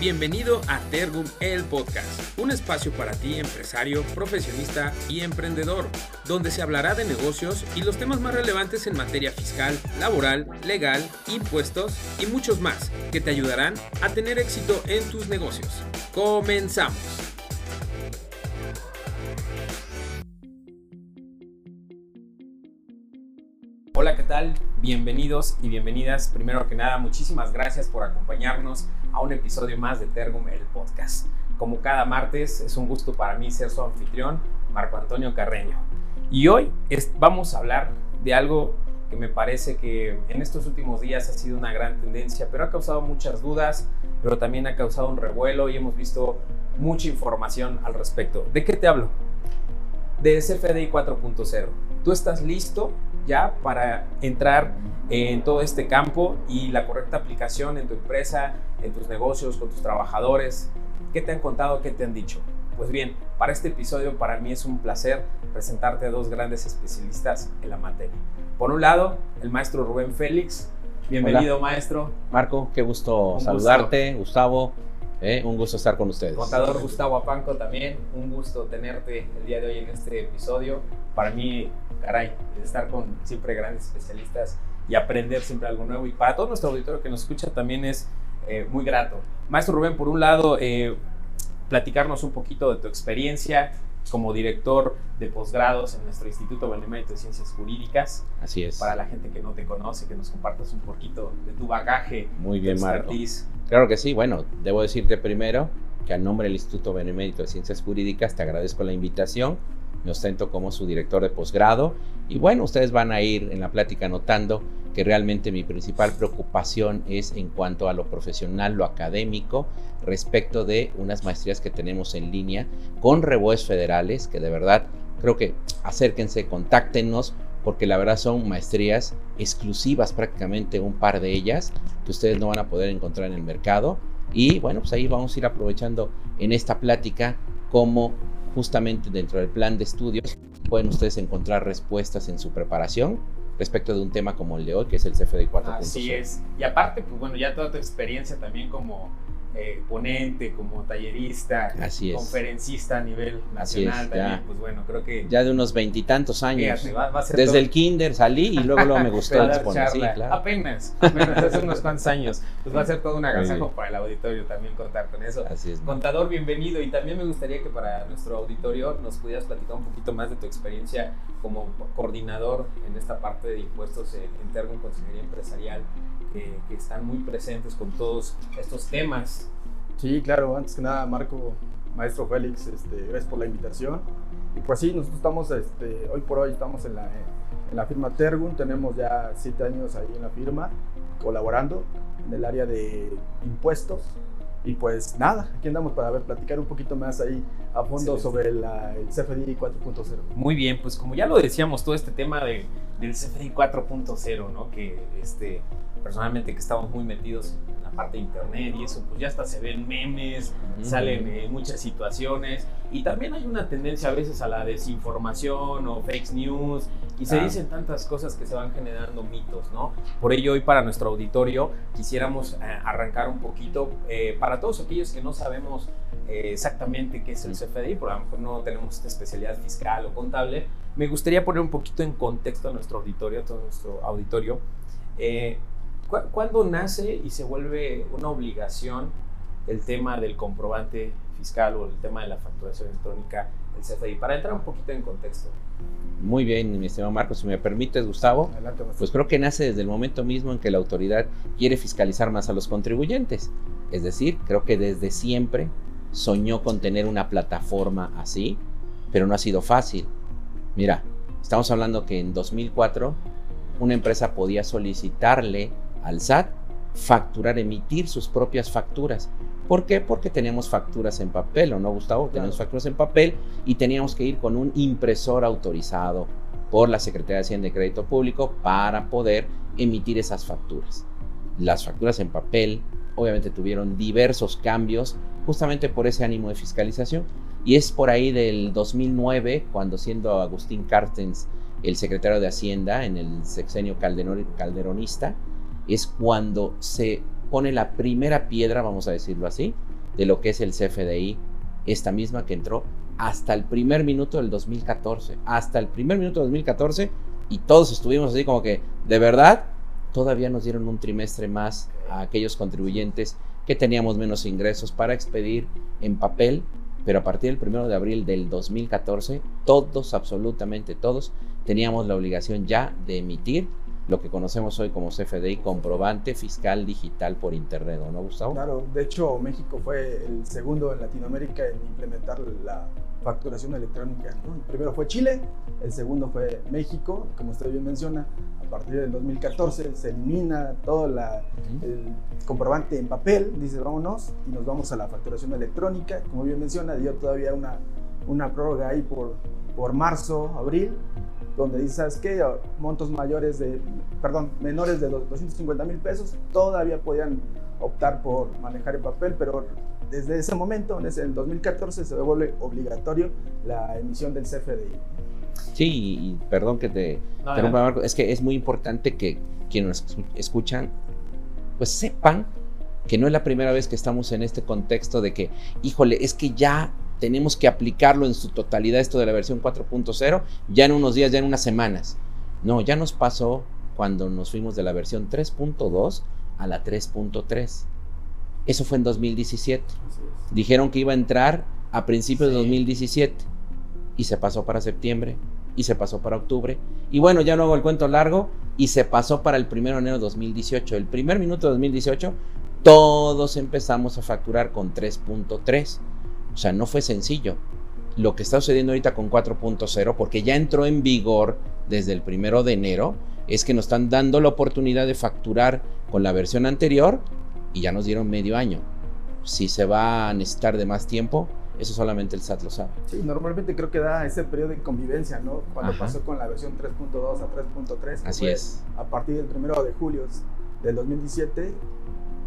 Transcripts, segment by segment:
Bienvenido a Tergum el Podcast, un espacio para ti empresario, profesionista y emprendedor, donde se hablará de negocios y los temas más relevantes en materia fiscal, laboral, legal, impuestos y muchos más que te ayudarán a tener éxito en tus negocios. Comenzamos. Bienvenidos y bienvenidas. Primero que nada, muchísimas gracias por acompañarnos a un episodio más de Tergum, el podcast. Como cada martes, es un gusto para mí ser su anfitrión, Marco Antonio Carreño. Y hoy vamos a hablar de algo que me parece que en estos últimos días ha sido una gran tendencia, pero ha causado muchas dudas, pero también ha causado un revuelo y hemos visto mucha información al respecto. ¿De qué te hablo? De CFDI 4.0. ¿Tú estás listo ya para entrar en todo este campo y la correcta aplicación en tu empresa, en tus negocios, con tus trabajadores. ¿Qué te han contado? ¿Qué te han dicho? Pues bien, para este episodio para mí es un placer presentarte a dos grandes especialistas en la materia. Por un lado, el maestro Rubén Félix. Bienvenido, maestro. Marco, qué gusto saludarte. Gustavo, eh, un gusto estar con ustedes. Contador Gustavo Apanco también, un gusto tenerte el día de hoy en este episodio. Para mí, caray, estar con siempre grandes especialistas y aprender siempre algo nuevo. Y para todo nuestro auditorio que nos escucha también es eh, muy grato. Maestro Rubén, por un lado, eh, platicarnos un poquito de tu experiencia como director de posgrados en nuestro Instituto Benemérito de Ciencias Jurídicas. Así es. Para la gente que no te conoce, que nos compartas un poquito de tu bagaje. Muy bien, Marco. Claro que sí. Bueno, debo decirte primero que a nombre del Instituto Benemérito de Ciencias Jurídicas te agradezco la invitación me ostento como su director de posgrado y bueno, ustedes van a ir en la plática notando que realmente mi principal preocupación es en cuanto a lo profesional, lo académico, respecto de unas maestrías que tenemos en línea con reboes federales, que de verdad creo que acérquense, contáctenos, porque la verdad son maestrías exclusivas prácticamente un par de ellas que ustedes no van a poder encontrar en el mercado. Y bueno, pues ahí vamos a ir aprovechando en esta plática cómo justamente dentro del plan de estudios pueden ustedes encontrar respuestas en su preparación respecto de un tema como el de hoy, que es el CFDI 4.0. Así es. Y aparte, pues bueno, ya toda tu experiencia también como eh, ponente, como tallerista, conferencista a nivel nacional también, pues bueno, creo que... Ya de unos veintitantos años. Desde el kinder salí y luego, luego me gustó exponer. Sí, claro. Apenas, apenas, hace unos cuantos años. Pues va a ser todo un agasajo para el auditorio también contar con eso. Así es. Contador, bienvenido. Y también me gustaría que para nuestro auditorio nos pudieras platicar un poquito más de tu experiencia como coordinador en esta parte de impuestos en, en Consejería Empresarial que, están muy presentes con todos estos temas. Sí, claro, antes que nada, Marco, maestro Félix, este, gracias por la invitación. Y pues sí, nosotros estamos, este, hoy por hoy estamos en la, en la firma Tergun, tenemos ya siete años ahí en la firma, colaborando en el área de impuestos. Y pues nada, aquí andamos para ver, platicar un poquito más ahí a fondo sobre el CFDI 4.0. Muy bien, pues como ya lo decíamos, todo este tema de, del CFDI 4.0, ¿no? Que este, personalmente que estamos muy metidos en la parte de internet y eso, pues ya hasta se ven memes, salen eh, muchas situaciones y también hay una tendencia a veces a la desinformación o fake news y se dicen tantas cosas que se van generando mitos, ¿no? Por ello hoy para nuestro auditorio quisiéramos eh, arrancar un poquito eh, para todos aquellos que no sabemos exactamente qué es el CFDI, por a lo mejor no tenemos esta especialidad fiscal o contable, me gustaría poner un poquito en contexto a nuestro auditorio, a todo nuestro auditorio. ¿Cuándo nace y se vuelve una obligación el tema del comprobante fiscal o el tema de la facturación electrónica del CFDI? Para entrar un poquito en contexto. Muy bien, mi estimado Marcos, si me permites, Gustavo, pues creo que nace desde el momento mismo en que la autoridad quiere fiscalizar más a los contribuyentes. Es decir, creo que desde siempre soñó con tener una plataforma así, pero no ha sido fácil. Mira, estamos hablando que en 2004 una empresa podía solicitarle al SAT facturar, emitir sus propias facturas. ¿Por qué? Porque teníamos facturas en papel, ¿o no, Gustavo? Tenemos facturas en papel y teníamos que ir con un impresor autorizado por la Secretaría de Hacienda y Crédito Público para poder emitir esas facturas. Las facturas en papel obviamente tuvieron diversos cambios justamente por ese ánimo de fiscalización y es por ahí del 2009 cuando siendo Agustín Cartens el secretario de Hacienda en el sexenio calderonista, es cuando se pone la primera piedra, vamos a decirlo así, de lo que es el CFDI, esta misma que entró hasta el primer minuto del 2014, hasta el primer minuto del 2014, y todos estuvimos así como que, de verdad, todavía nos dieron un trimestre más a aquellos contribuyentes que teníamos menos ingresos para expedir en papel, pero a partir del primero de abril del 2014, todos, absolutamente todos, teníamos la obligación ya de emitir lo que conocemos hoy como CFDI, comprobante fiscal digital por Internet, ¿no, Gustavo? Claro, de hecho México fue el segundo en Latinoamérica en implementar la facturación electrónica. El primero fue Chile, el segundo fue México, como usted bien menciona, a partir del 2014 se elimina todo la, el comprobante en papel, dice vámonos y nos vamos a la facturación electrónica, como bien menciona, dio todavía una, una prórroga ahí por, por marzo, abril, donde dice, ¿sabes qué? Montos mayores de, perdón, menores de 250 mil pesos todavía podían optar por manejar el papel, pero desde ese momento, en el 2014, se devuelve obligatorio la emisión del CFDI. Sí, y perdón que te interrumpa, Marco, es que es muy importante que quienes nos escuchan, pues sepan que no es la primera vez que estamos en este contexto de que, híjole, es que ya tenemos que aplicarlo en su totalidad esto de la versión 4.0 ya en unos días, ya en unas semanas. No, ya nos pasó cuando nos fuimos de la versión 3.2 a la 3.3. Eso fue en 2017. Dijeron que iba a entrar a principios de 2017 y se pasó para septiembre y se pasó para octubre. Y bueno, ya no hago el cuento largo y se pasó para el 1 de enero de 2018. El primer minuto de 2018 todos empezamos a facturar con 3.3. O sea, no fue sencillo. Lo que está sucediendo ahorita con 4.0, porque ya entró en vigor desde el primero de enero, es que nos están dando la oportunidad de facturar con la versión anterior y ya nos dieron medio año. Si se va a necesitar de más tiempo, eso solamente el SAT lo sabe. Sí, normalmente creo que da ese periodo de convivencia, ¿no? Cuando pasó con la versión 3.2 a 3.3. Así es. A partir del primero de julio del 2017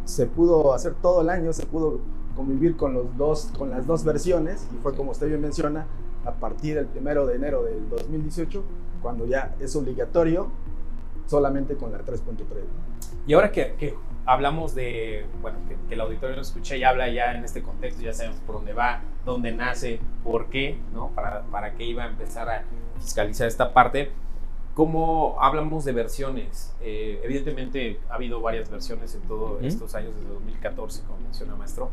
se pudo hacer todo el año, se pudo convivir con, los dos, con las dos versiones y fue como usted bien menciona, a partir del primero de enero del 2018, cuando ya es obligatorio solamente con la 3.3. Y ahora que, hablamos de, bueno, que, el auditorio lo escucha y habla ya en este contexto, ya sabemos por dónde va, dónde nace, por qué, ¿no? Para, para qué iba a empezar a fiscalizar esta parte. ¿Cómo hablamos de versiones? Eh, evidentemente ha habido varias versiones en todos estos años, desde 2014, como menciona Maestro.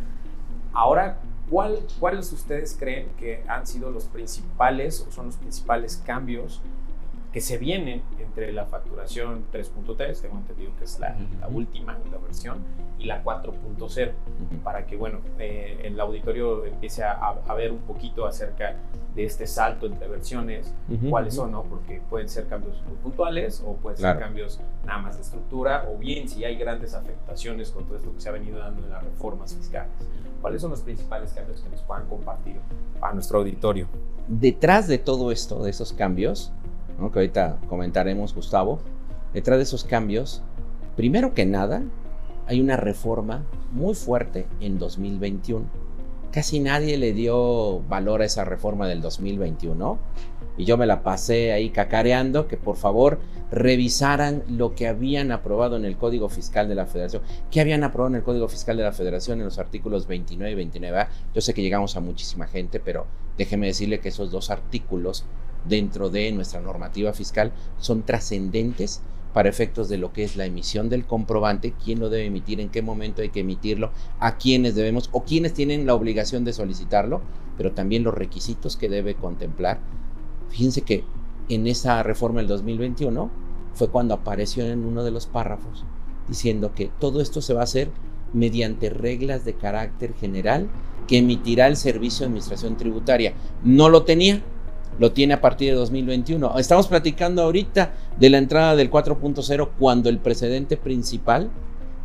Ahora, ¿cuál, ¿cuáles ustedes creen que han sido los principales o son los principales cambios que se vienen entre la facturación 3.3, tengo entendido que es la, la última la versión, y la 4.0, para que bueno, eh, el auditorio empiece a, ver un poquito acerca de este salto entre versiones, cuáles son, ¿no? Porque pueden ser cambios muy puntuales o pueden ser cambios nada más de estructura, o bien si hay grandes afectaciones con todo esto que se ha venido dando en las reformas fiscales. ¿Cuáles son los principales cambios que nos puedan compartir a nuestro auditorio? Detrás de todo esto, de esos cambios, que ahorita comentaremos, Gustavo, detrás de esos cambios, primero que nada, hay una reforma muy fuerte en 2021. Casi nadie le dio valor a esa reforma del 2021 y yo me la pasé ahí cacareando que por favor revisaran lo que habían aprobado en el Código Fiscal de la Federación. ¿Qué habían aprobado en el Código Fiscal de la Federación en los artículos 29 y 29A? Yo sé que llegamos a muchísima gente, pero déjeme decirle que esos dos artículos dentro de nuestra normativa fiscal son trascendentes para efectos de lo que es la emisión del comprobante, quién lo debe emitir, en qué momento hay que emitirlo, a quiénes debemos o quiénes tienen la obligación de solicitarlo, pero también los requisitos que debe contemplar. Fíjense que en esa reforma del 2021 fue cuando apareció en uno de los párrafos diciendo que todo esto se va a hacer mediante reglas de carácter general que emitirá el Servicio de Administración Tributaria. No lo tenía, lo tiene a partir de 2021. Estamos platicando ahorita de la entrada del 4.0 cuando el precedente principal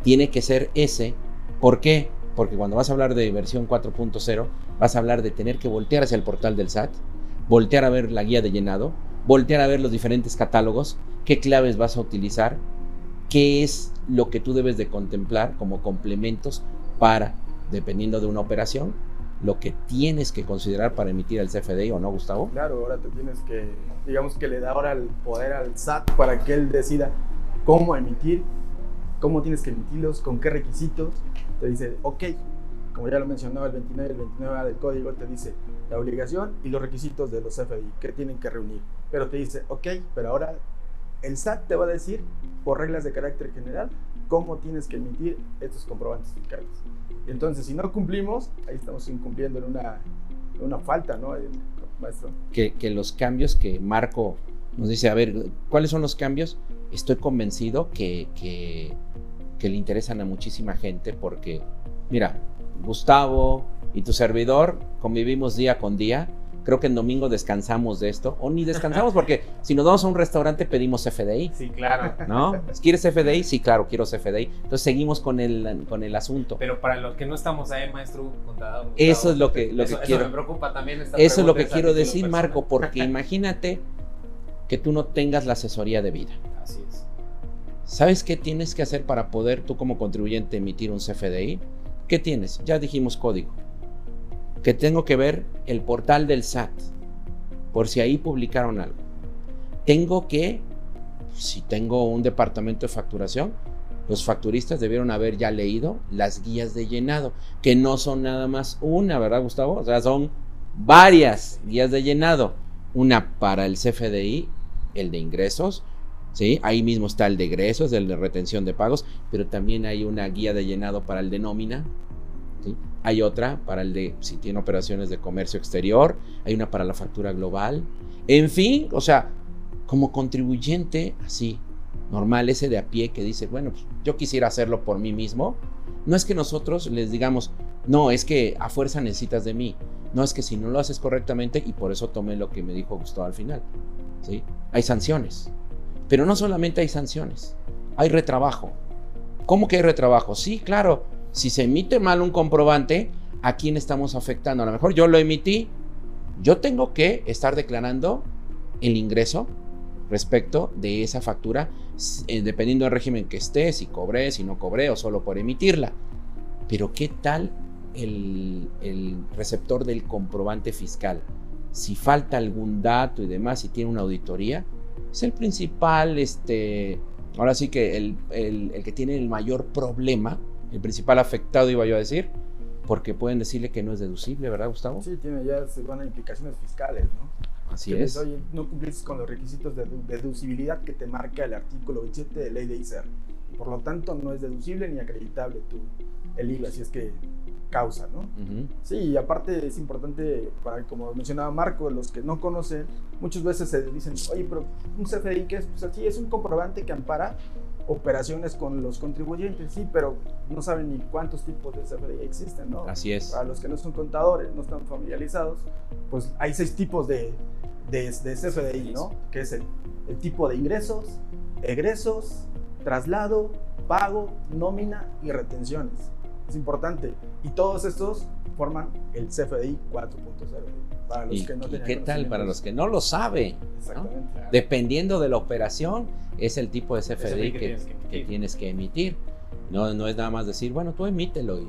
tiene que ser ese. ¿Por qué? Porque cuando vas a hablar de versión 4.0, vas a hablar de tener que voltear hacia el portal del SAT, voltear a ver la guía de llenado, voltear a ver los diferentes catálogos, qué claves vas a utilizar, qué es lo que tú debes de contemplar como complementos para, dependiendo de una operación, lo que tienes que considerar para emitir el CFDI o no, Gustavo? Claro, ahora te tienes que, digamos que le da ahora el poder al SAT para que él decida cómo emitir, cómo tienes que emitirlos, con qué requisitos. Te dice, ok, como ya lo mencionaba, el 29 y el 29A del código te dice la obligación y los requisitos de los FDI que tienen que reunir. Pero te dice, ok, pero ahora el SAT te va a decir, por reglas de carácter general, cómo tienes que emitir estos comprobantes fiscales. Entonces, si no cumplimos, ahí estamos incumpliendo en una, una falta, ¿no? Maestro. Que, los cambios que Marco nos dice, a ver, ¿cuáles son los cambios? Estoy convencido que, que le interesan a muchísima gente porque, mira, Gustavo y tu servidor convivimos día con día creo que en domingo descansamos de esto, o ni descansamos porque si nos vamos a un restaurante pedimos FDI. Sí, claro. ¿No? ¿Quieres FDI? Sí, claro, quiero FDI. Entonces seguimos con el, con el asunto. Pero para los que no estamos ahí, maestro contador. eso es lo que, lo eso, que quiero. Eso me preocupa también. Esta eso es lo que quiero decir, Marco, porque imagínate que tú no tengas la asesoría de vida. Así es. ¿Sabes qué tienes que hacer para poder tú como contribuyente emitir un CFDI? ¿Qué tienes? Ya dijimos código que tengo que ver el portal del SAT, por si ahí publicaron algo. Tengo que, si tengo un departamento de facturación, los facturistas debieron haber ya leído las guías de llenado, que no son nada más una, ¿verdad, Gustavo? O sea, son varias guías de llenado. Una para el CFDI, el de ingresos, ¿sí? Ahí mismo está el de egresos, el de retención de pagos, pero también hay una guía de llenado para el de nómina, hay otra para el de si tiene operaciones de comercio exterior, hay una para la factura global. En fin, o sea, como contribuyente así, normal, ese de a pie que dice, bueno, pues, yo quisiera hacerlo por mí mismo, no es que nosotros les digamos, no, es que a fuerza necesitas de mí, no es que si no lo haces correctamente, y por eso tomé lo que me dijo Gustavo al final, ¿sí? Hay sanciones, pero no solamente hay sanciones, hay retrabajo. ¿Cómo que hay retrabajo? Sí, claro, si se emite mal un comprobante, ¿a quién estamos afectando? A lo mejor yo lo emití, yo tengo que estar declarando el ingreso respecto de esa factura, eh, dependiendo del régimen que esté, si cobré, si no cobré o solo por emitirla. Pero ¿qué tal el, receptor del comprobante fiscal? Si falta algún dato y demás, si tiene una auditoría, es el principal, este, ahora sí que el, el que tiene el mayor problema el principal afectado, iba yo a decir, porque pueden decirle que no es deducible, ¿verdad, Gustavo? Sí, tiene ya se van a implicaciones fiscales, ¿no? Así es. oye, no cumplís con los requisitos de deducibilidad que te marca el artículo 27 de ley de ICER. Por lo tanto, no es deducible ni acreditable tu, el IVA, si es que causa, ¿no? Sí, y aparte es importante, para como mencionaba Marco, los que no conocen, muchas veces se dicen, oye, pero un CFDI, ¿qué es? Pues así, es un comprobante que ampara operaciones con los contribuyentes, sí, pero no saben ni cuántos tipos de CFDI existen, ¿no? Así es. Para los que no son contadores, no están familiarizados, pues hay seis tipos de, de, de CFDI, ¿no? Que es el, el tipo de ingresos, egresos, traslado, pago, nómina y retenciones. Es importante. Y todos estos forman el CFDI 4.0. Para los que no ¿y qué tal para los que no lo saben? Dependiendo de la operación, es el tipo de CFDI que, tienes que, emitir. No, no es nada más decir, bueno, tú emítelo. Y,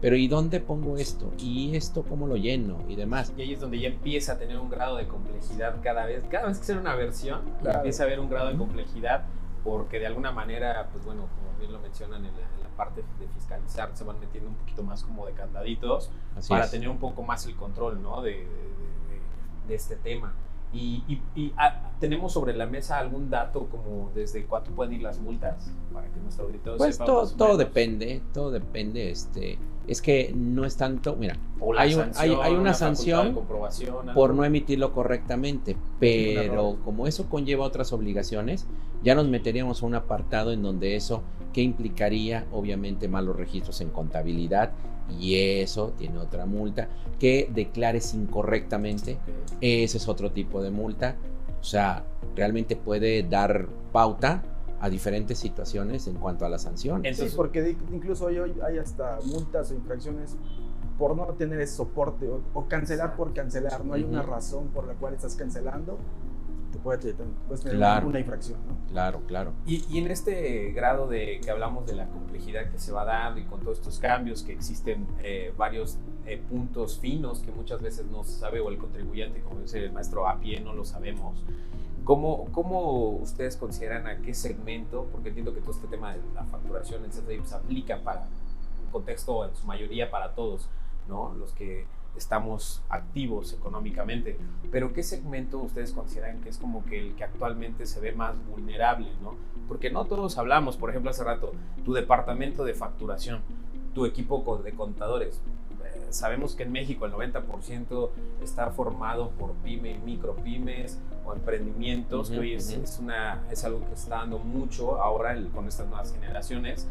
pero ¿y dónde pongo esto? ¿Y esto cómo lo lleno? Y demás. Y ahí es donde ya empieza a tener un grado de complejidad cada vez. Cada vez que sale una versión, empieza a haber un grado de complejidad porque de alguna manera, pues bueno, como bien lo mencionan en la, parte de fiscalizar, se van metiendo un poquito más como de candaditos para tener un poco más el control, ¿no? de, de este tema. Y, ah, tenemos sobre la mesa algún dato como desde cuánto pueden ir las multas para que nuestro auditor pues todo, todo depende, todo depende. Este, es que no es tanto, mira, hay, hay, hay, una, sanción por no emitirlo correctamente, pero como eso conlleva otras obligaciones, ya nos meteríamos a un apartado en donde eso, que implicaría obviamente malos registros en contabilidad y eso tiene otra multa, que declares incorrectamente, ese es otro tipo de multa, o sea, realmente puede dar pauta a diferentes situaciones en cuanto a las sanciones. Sí, porque incluso hoy, hay hasta multas o infracciones por no tener ese soporte o, cancelar por cancelar. No hay una razón por la cual estás cancelando. Te puede, tener una infracción. Claro, claro. Y, en este grado de que hablamos de la complejidad que se va dando y con todos estos cambios que existen eh, varios eh, puntos finos que muchas veces no se sabe o el contribuyente, como dice el maestro a pie, no lo sabemos. ¿Cómo, ¿Cómo ustedes consideran a qué segmento, porque entiendo que todo este tema de la facturación CFDI se aplica para contexto en su mayoría para todos, ¿no? Los que estamos activos económicamente. Pero ¿qué segmento ustedes consideran que es como que el que actualmente se ve más vulnerable, ¿no? Porque no todos hablamos, por ejemplo, hace rato, tu departamento de facturación, tu equipo de contadores. Eh, sabemos que en México el 90% está formado por pyme y micropymes o emprendimientos, que hoy es, una, es algo que está dando mucho ahora con estas nuevas generaciones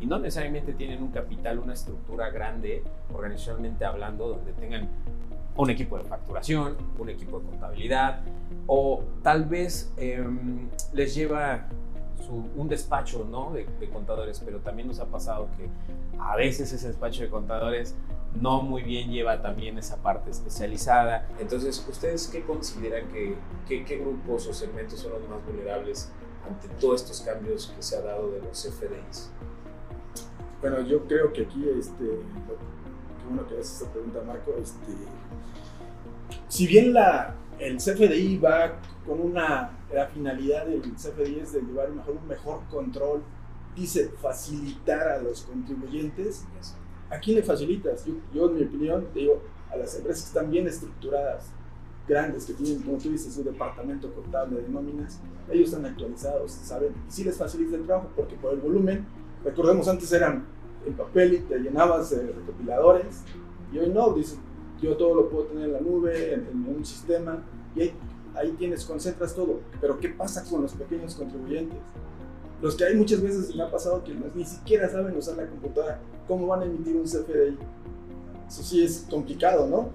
y no necesariamente tienen un capital, una estructura grande, organizacionalmente hablando, donde tengan un equipo de facturación, un equipo de contabilidad, o tal vez em, les lleva un despacho ¿no? de, contadores, pero también nos ha pasado que a veces ese despacho de contadores no muy bien lleva también esa parte especializada. Entonces, ¿ustedes qué consideran que, qué grupos o segmentos son los más vulnerables ante todos estos cambios que se ha dado de los FDIs? Bueno, yo creo que aquí, este, qué bueno que haces esta pregunta, Marco, este, si bien la, el CFDI va con una, la finalidad del CFDI es de llevar mejor, un mejor control, dice facilitar a los contribuyentes, ¿a quién le facilitas? Yo, yo en mi opinión, digo, a las empresas que están bien estructuradas, grandes, que tienen, como tú dices, su departamento contable de nóminas, ellos están actualizados, saben, y sí les facilita el trabajo porque por el volumen Recordemos, antes eran en papel y te llenabas de recopiladores y hoy no, dices, yo todo lo puedo tener en la nube, en, un sistema y ahí, ahí, tienes, concentras todo. Pero ¿qué pasa con los pequeños contribuyentes? Los que hay muchas veces me ha pasado que ni siquiera saben usar la computadora, ¿cómo van a emitir un CFDI? Eso sí es complicado, ¿no?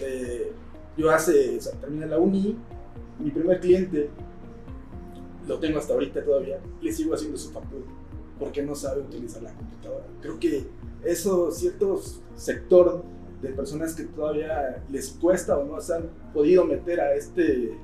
Eh, yo hace, o sea, terminé la uni, mi primer cliente, lo tengo hasta ahorita todavía, le sigo haciendo su factura porque no sabe utilizar la computadora. Creo que eso, cierto sector de personas que todavía les cuesta o no se han podido meter a este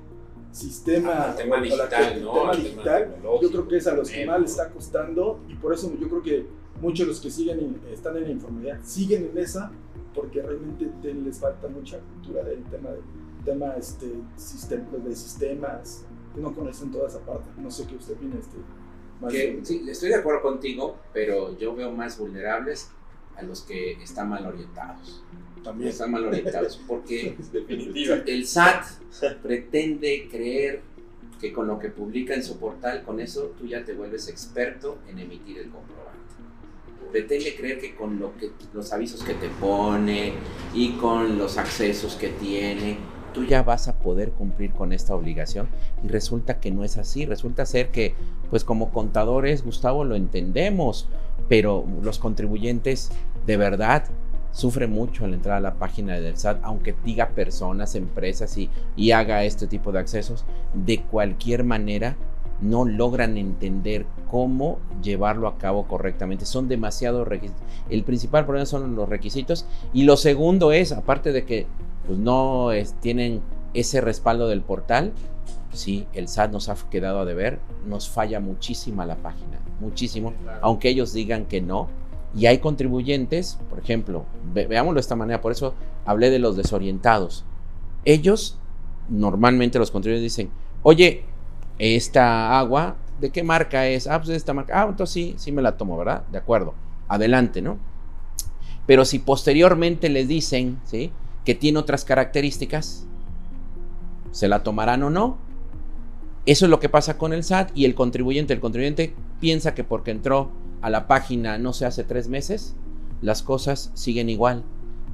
sistema, tema digital, ¿no? digital yo creo que es a los que más les está costando y por eso yo creo que muchos de los que siguen están en la informalidad siguen en esa porque realmente les falta mucha cultura del tema de tema este de sistemas no conocen toda esa parte no sé qué usted opina este que, sí, estoy de acuerdo contigo, pero yo veo más vulnerables a los que están mal orientados. También. Están mal orientados, porque el SAT pretende creer que con lo que publica en su portal, con eso tú ya te vuelves experto en emitir el comprobante. Pretende creer que con lo que, los avisos que te pone y con los accesos que tiene, tú ya vas a poder cumplir con esta obligación y resulta que no es así, resulta ser que pues como contadores, Gustavo, lo entendemos, pero los contribuyentes de verdad sufren mucho al entrar a la página del SAT, aunque diga personas, empresas y, y haga este tipo de accesos, de cualquier manera no logran entender cómo llevarlo a cabo correctamente. Son demasiados requisitos. El principal problema son los requisitos. Y lo segundo es, aparte de que pues no tienen ese respaldo del portal, sí, el SAT nos ha quedado a deber, nos falla muchísimo la página, muchísimo, aunque ellos digan que no. Y hay contribuyentes, por ejemplo, veámoslo de esta manera, por eso hablé de los desorientados. Ellos, normalmente los contribuyentes dicen, oye, esta agua, ¿de qué marca es? Ah, pues de esta marca. Ah, entonces sí, sí me la tomo, ¿verdad? De acuerdo, adelante, ¿no? Pero si posteriormente les dicen, ¿sí? que tiene otras características, ¿se la tomarán o no? Eso es lo que pasa con el SAT y el contribuyente. El contribuyente piensa que porque entró a la página no se hace tres meses, las cosas siguen igual,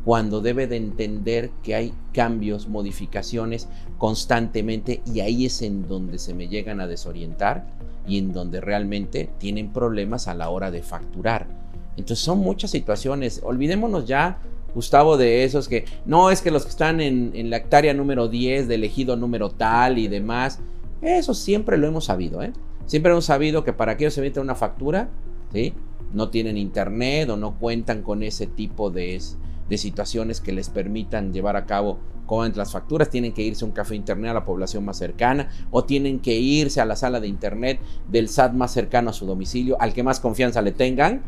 cuando debe de entender que hay cambios, modificaciones constantemente y ahí es en donde se me llegan a desorientar y en donde realmente tienen problemas a la hora de facturar. Entonces son muchas situaciones. Olvidémonos ya Gustavo, de esos que no es que los que están en, la hectárea número 10 de elegido número tal y demás, eso siempre lo hemos sabido, ¿eh? Siempre hemos sabido que para que ellos se emiten una factura, No tienen internet o no cuentan con ese tipo de, de situaciones que les permitan llevar a cabo con las facturas, tienen que irse a un café internet a la población más cercana o tienen que irse a la sala de internet del SAT más cercano a su domicilio, al que más confianza le tengan.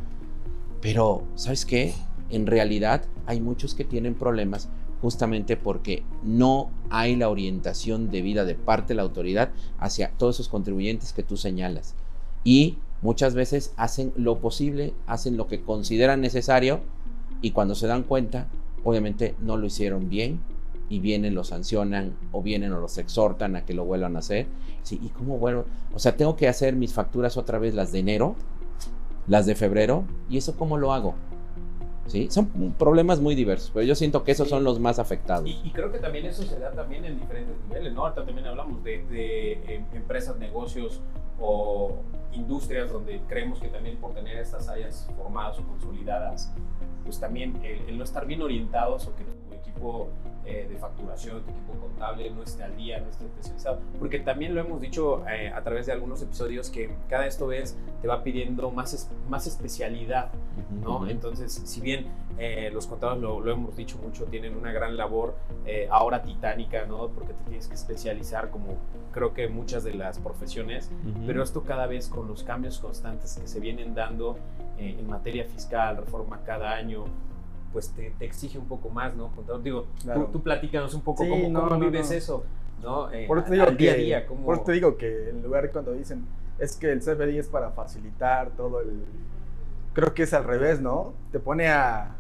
Pero, ¿sabes qué? en realidad hay muchos que tienen problemas justamente porque no hay la orientación debida de parte de la autoridad hacia todos esos contribuyentes que tú señalas. Y muchas veces hacen lo posible, hacen lo que consideran necesario y cuando se dan cuenta, obviamente no lo hicieron bien y vienen, lo sancionan o vienen o los exhortan a que lo vuelvan a hacer. Sí, ¿y cómo vuelvo? O sea, tengo que hacer mis facturas otra vez, las de enero, las de febrero, ¿y eso cómo lo hago? ¿sí? Son problemas muy diversos, pero yo siento que esos son los más afectados. Y, creo que también eso se da también en diferentes niveles, ¿no? Ahorita también hablamos de, de em, empresas, negocios o industrias donde creemos que también por tener estas áreas formadas o consolidadas, pues también el, no estar bien orientados o que tu equipo eh, de facturación, tu equipo contable no esté al día, no esté especializado. Porque también lo hemos dicho eh, a través de algunos episodios que cada esto ves te va pidiendo más, más especialidad, ¿no? Entonces, si bien eh, los contadores, lo, lo, hemos dicho mucho, tienen una gran labor ahora titánica, ¿no? Porque te tienes que especializar como creo que muchas de las profesiones, pero esto cada vez con los cambios constantes que se vienen dando en materia fiscal, reforma cada año, pues te, exige un poco más, ¿no? Digo, tú, platícanos un poco cómo, vives eso, ¿no? Eh, por eso te digo que, día a día. Por te digo que en lugar cuando dicen, es que el CFDI es para facilitar todo el... Creo que es al revés, ¿no? Te pone a,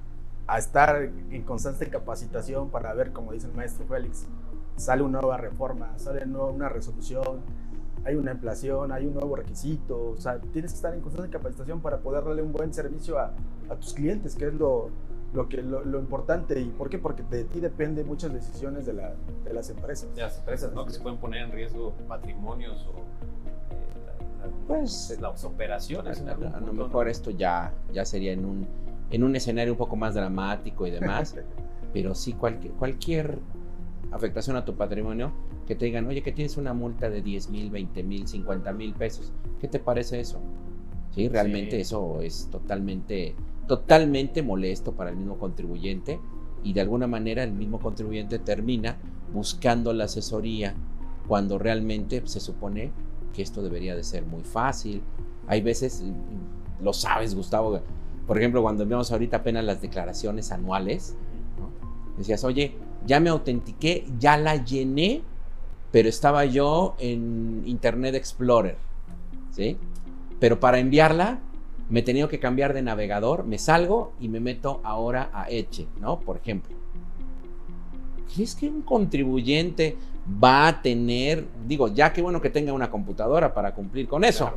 a estar en constante capacitación para ver, como dice el maestro Félix, sale una nueva reforma, sale una resolución, hay una inflación, hay un nuevo requisito, o sea, tienes que estar en constante capacitación para poder darle un buen servicio a, a tus clientes, que es lo, lo, que, lo, importante. ¿Y por qué? Porque de ti depende muchas decisiones de, la, de las empresas. De las empresas, ¿no? Que se pueden poner en riesgo patrimonios o eh, pues, las operaciones. A, lo mejor esto ya, ya sería en un, en un escenario un poco más dramático y demás, pero sí cualquier, cualquier afectación a tu patrimonio, que te digan, oye, que tienes una multa de 10 mil, 20 mil, 50 mil pesos, ¿qué te parece eso? Sí, realmente eso es totalmente totalmente molesto para el mismo contribuyente y de alguna manera el mismo contribuyente termina buscando la asesoría cuando realmente se supone que esto debería de ser muy fácil. Hay veces, lo sabes Gustavo, por ejemplo, cuando enviamos ahorita apenas las declaraciones anuales, decías, oye, ya me autentiqué, ya la llené, pero estaba yo en Internet Explorer, ¿sí? Pero para enviarla me he tenido que cambiar de navegador, me salgo y me meto ahora a Eche, ¿no? Por ejemplo. ¿Crees que un contribuyente va a tener, digo, ya que bueno que tenga una computadora para cumplir con eso,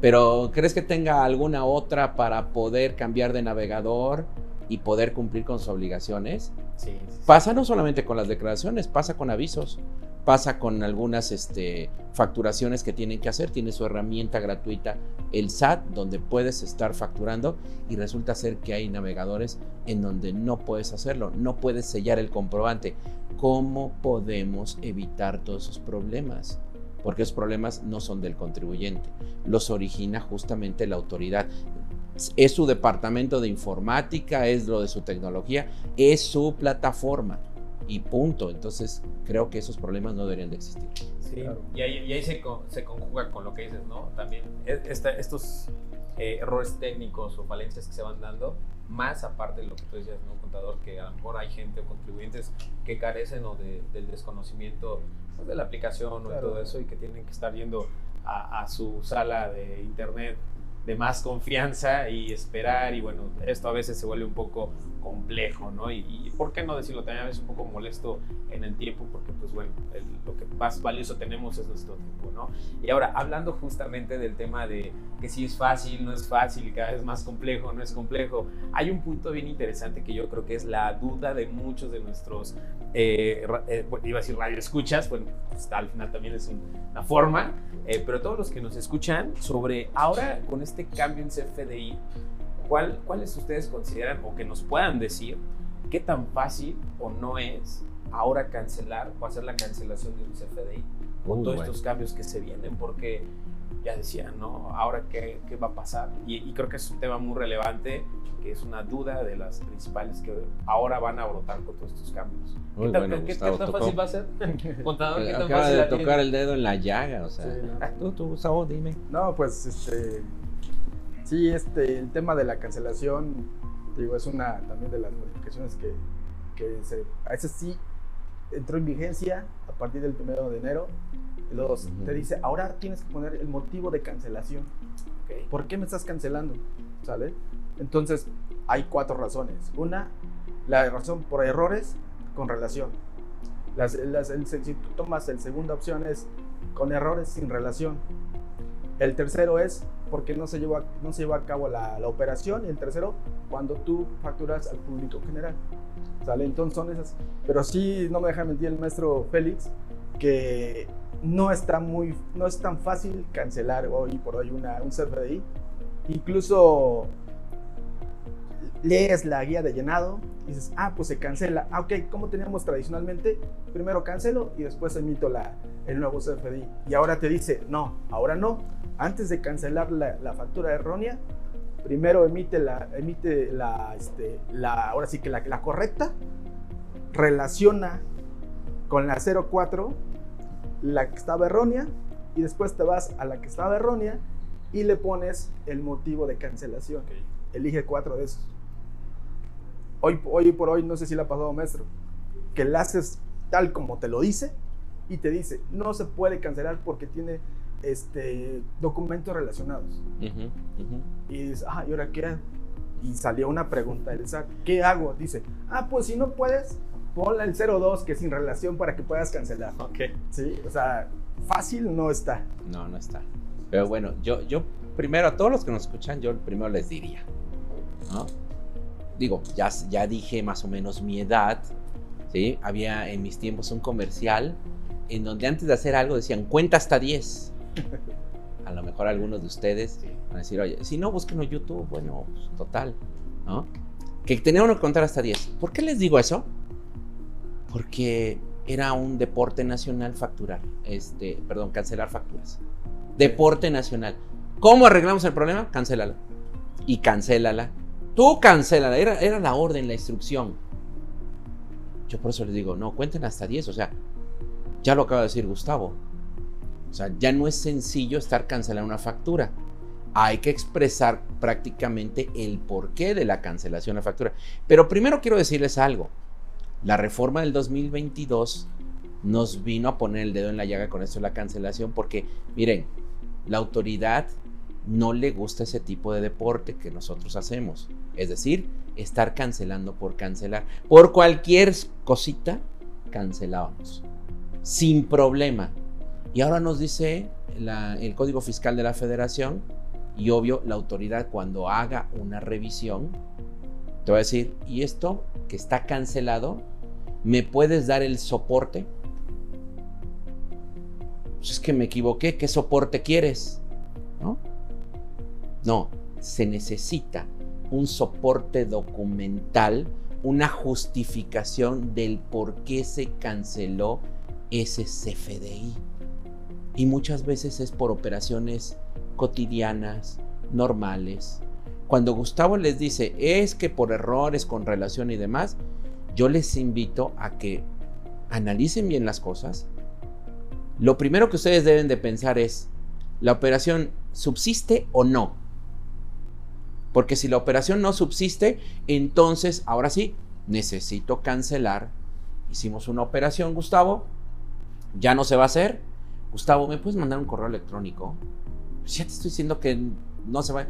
pero ¿crees que tenga alguna otra para poder cambiar de navegador y poder cumplir con sus obligaciones? Sí, Pasa no solamente con las declaraciones, pasa con avisos pasa con algunas este, facturaciones que tienen que hacer. Tiene su herramienta gratuita, el SAT, donde puedes estar facturando y resulta ser que hay navegadores en donde no puedes hacerlo, no puedes sellar el comprobante. ¿Cómo podemos evitar todos esos problemas? Porque esos problemas no son del contribuyente, los origina justamente la autoridad. Es su departamento de informática, es lo de su tecnología, es su plataforma y punto. Entonces creo que esos problemas no deberían de existir. Sí, y ahí, se, se, conjuga con lo que dices, ¿no? También e, estos eh, errores técnicos o falencias que se van dando, más aparte de lo que tú decías, ¿no, contador? Que a lo mejor hay gente o contribuyentes que carecen o del desconocimiento pues, de la aplicación o todo eso y que tienen que estar yendo a, a su sala de internet de más confianza y esperar y bueno, esto a veces se vuelve un poco complejo, ¿no? Y, por qué no decirlo también a veces un poco molesto en el tiempo porque pues bueno, lo que más valioso tenemos es nuestro tiempo, ¿no? Y ahora, hablando justamente del tema de que si es fácil, no es fácil, cada vez más complejo, no es complejo, hay un punto bien interesante que yo creo que es la duda de muchos de nuestros, eh, eh, iba a decir radio escuchas, bueno, pues, al final también es una forma, eh, pero todos los que nos escuchan sobre ahora con este cambio en CFDI, ¿cuál, ¿cuáles ustedes consideran o que nos puedan decir qué tan fácil o no es ahora cancelar o hacer la cancelación de un CFDI con todos estos cambios que se vienen? Porque ya decían, ¿no? Ahora qué, qué va a pasar. Y, creo que es un tema muy relevante, que es una duda de las principales que ahora van a brotar con todos estos cambios. ¿Qué, tan, ¿qué, tan fácil va a ser? Contador, ¿qué tan Acaba de tocar el dedo en la llaga, o sea. Tú, tú, Gustavo, dime. No, pues, este, sí, este, el tema de la cancelación, digo, es una también de las modificaciones que, que se, a veces sí entró en vigencia a partir del primero de enero. Y luego te dice, ahora tienes que poner el motivo de cancelación. ¿Por qué me estás cancelando? ¿Sale? Entonces, hay cuatro razones. Una, la razón por errores con relación. Las, las, el, si tú tomas el segunda opción es con errores sin relación. El tercero es porque no se lleva, no se lleva a cabo la, la operación. Y el tercero, cuando tú facturas al público general. ¿Sale? Entonces son esas. Pero sí, no me deja mentir el maestro Félix, que no está muy, no es tan fácil cancelar hoy por hoy una, un CFDI. Incluso lees la guía de llenado y dices, ah, pues se cancela. Ah, ok, como teníamos tradicionalmente, primero cancelo y después emito la, el nuevo CFDI. Y ahora te dice, no, ahora no. Antes de cancelar la, la factura errónea, primero emite la, emite la, este, la ahora sí que la, la correcta, relaciona con la 04 la que estaba errónea y después te vas a la que estaba errónea y le pones el motivo de cancelación. Elige cuatro de esos. Hoy, hoy por hoy, no sé si le ha pasado maestro, que la haces tal como te lo dice y te dice, no se puede cancelar porque tiene este, documentos relacionados. Y dices, ah, ¿y ahora qué? Y salió una pregunta del SAT, ¿qué hago? Dice, ah, pues si no puedes, ponla el 02 que es sin relación para que puedas cancelar. Ok. Sí, o sea, fácil no está. No, no está. Pero bueno, yo, yo primero a todos los que nos escuchan, yo primero les diría, ¿no? Digo, ya, ya dije más o menos mi edad, ¿sí? Había en mis tiempos un comercial en donde antes de hacer algo decían, cuenta hasta 10. A lo mejor algunos de ustedes van a decir, oye, si no, búsquenlo en YouTube, bueno, pues, total, ¿no? Que tenía uno que contar hasta 10. ¿Por qué les digo eso? porque era un deporte nacional facturar, este, perdón, cancelar facturas. Deporte nacional. ¿Cómo arreglamos el problema? Cancélala. Y cancélala. Tú cancélala. Era, era la orden, la instrucción. Yo por eso les digo, no, cuenten hasta 10. O sea, ya lo acaba de decir Gustavo. O sea, ya no es sencillo estar cancelando una factura. Hay que expresar prácticamente el porqué de la cancelación de la factura. Pero primero quiero decirles algo. La reforma del 2022 nos vino a poner el dedo en la llaga con esto de la cancelación porque, miren, la autoridad no le gusta ese tipo de deporte que nosotros hacemos. Es decir, estar cancelando por cancelar. Por cualquier cosita, cancelábamos. Sin problema. Y ahora nos dice el Código Fiscal de la Federación y obvio la autoridad cuando haga una revisión, te va a decir, ¿y esto que está cancelado ¿Me puedes dar el soporte? Pues es que me equivoqué, ¿qué soporte quieres? ¿No? No, se necesita un soporte documental, una justificación del por qué se canceló ese CFDI. Y muchas veces es por operaciones cotidianas, normales. Cuando Gustavo les dice, es que por errores con relación y demás, yo les invito a que analicen bien las cosas. Lo primero que ustedes deben de pensar es, ¿la operación subsiste o no? Porque si la operación no subsiste, entonces, ahora sí, necesito cancelar. Hicimos una operación, Gustavo, ya no se va a hacer. Gustavo, ¿me puedes mandar un correo electrónico? Ya te estoy diciendo que no se va.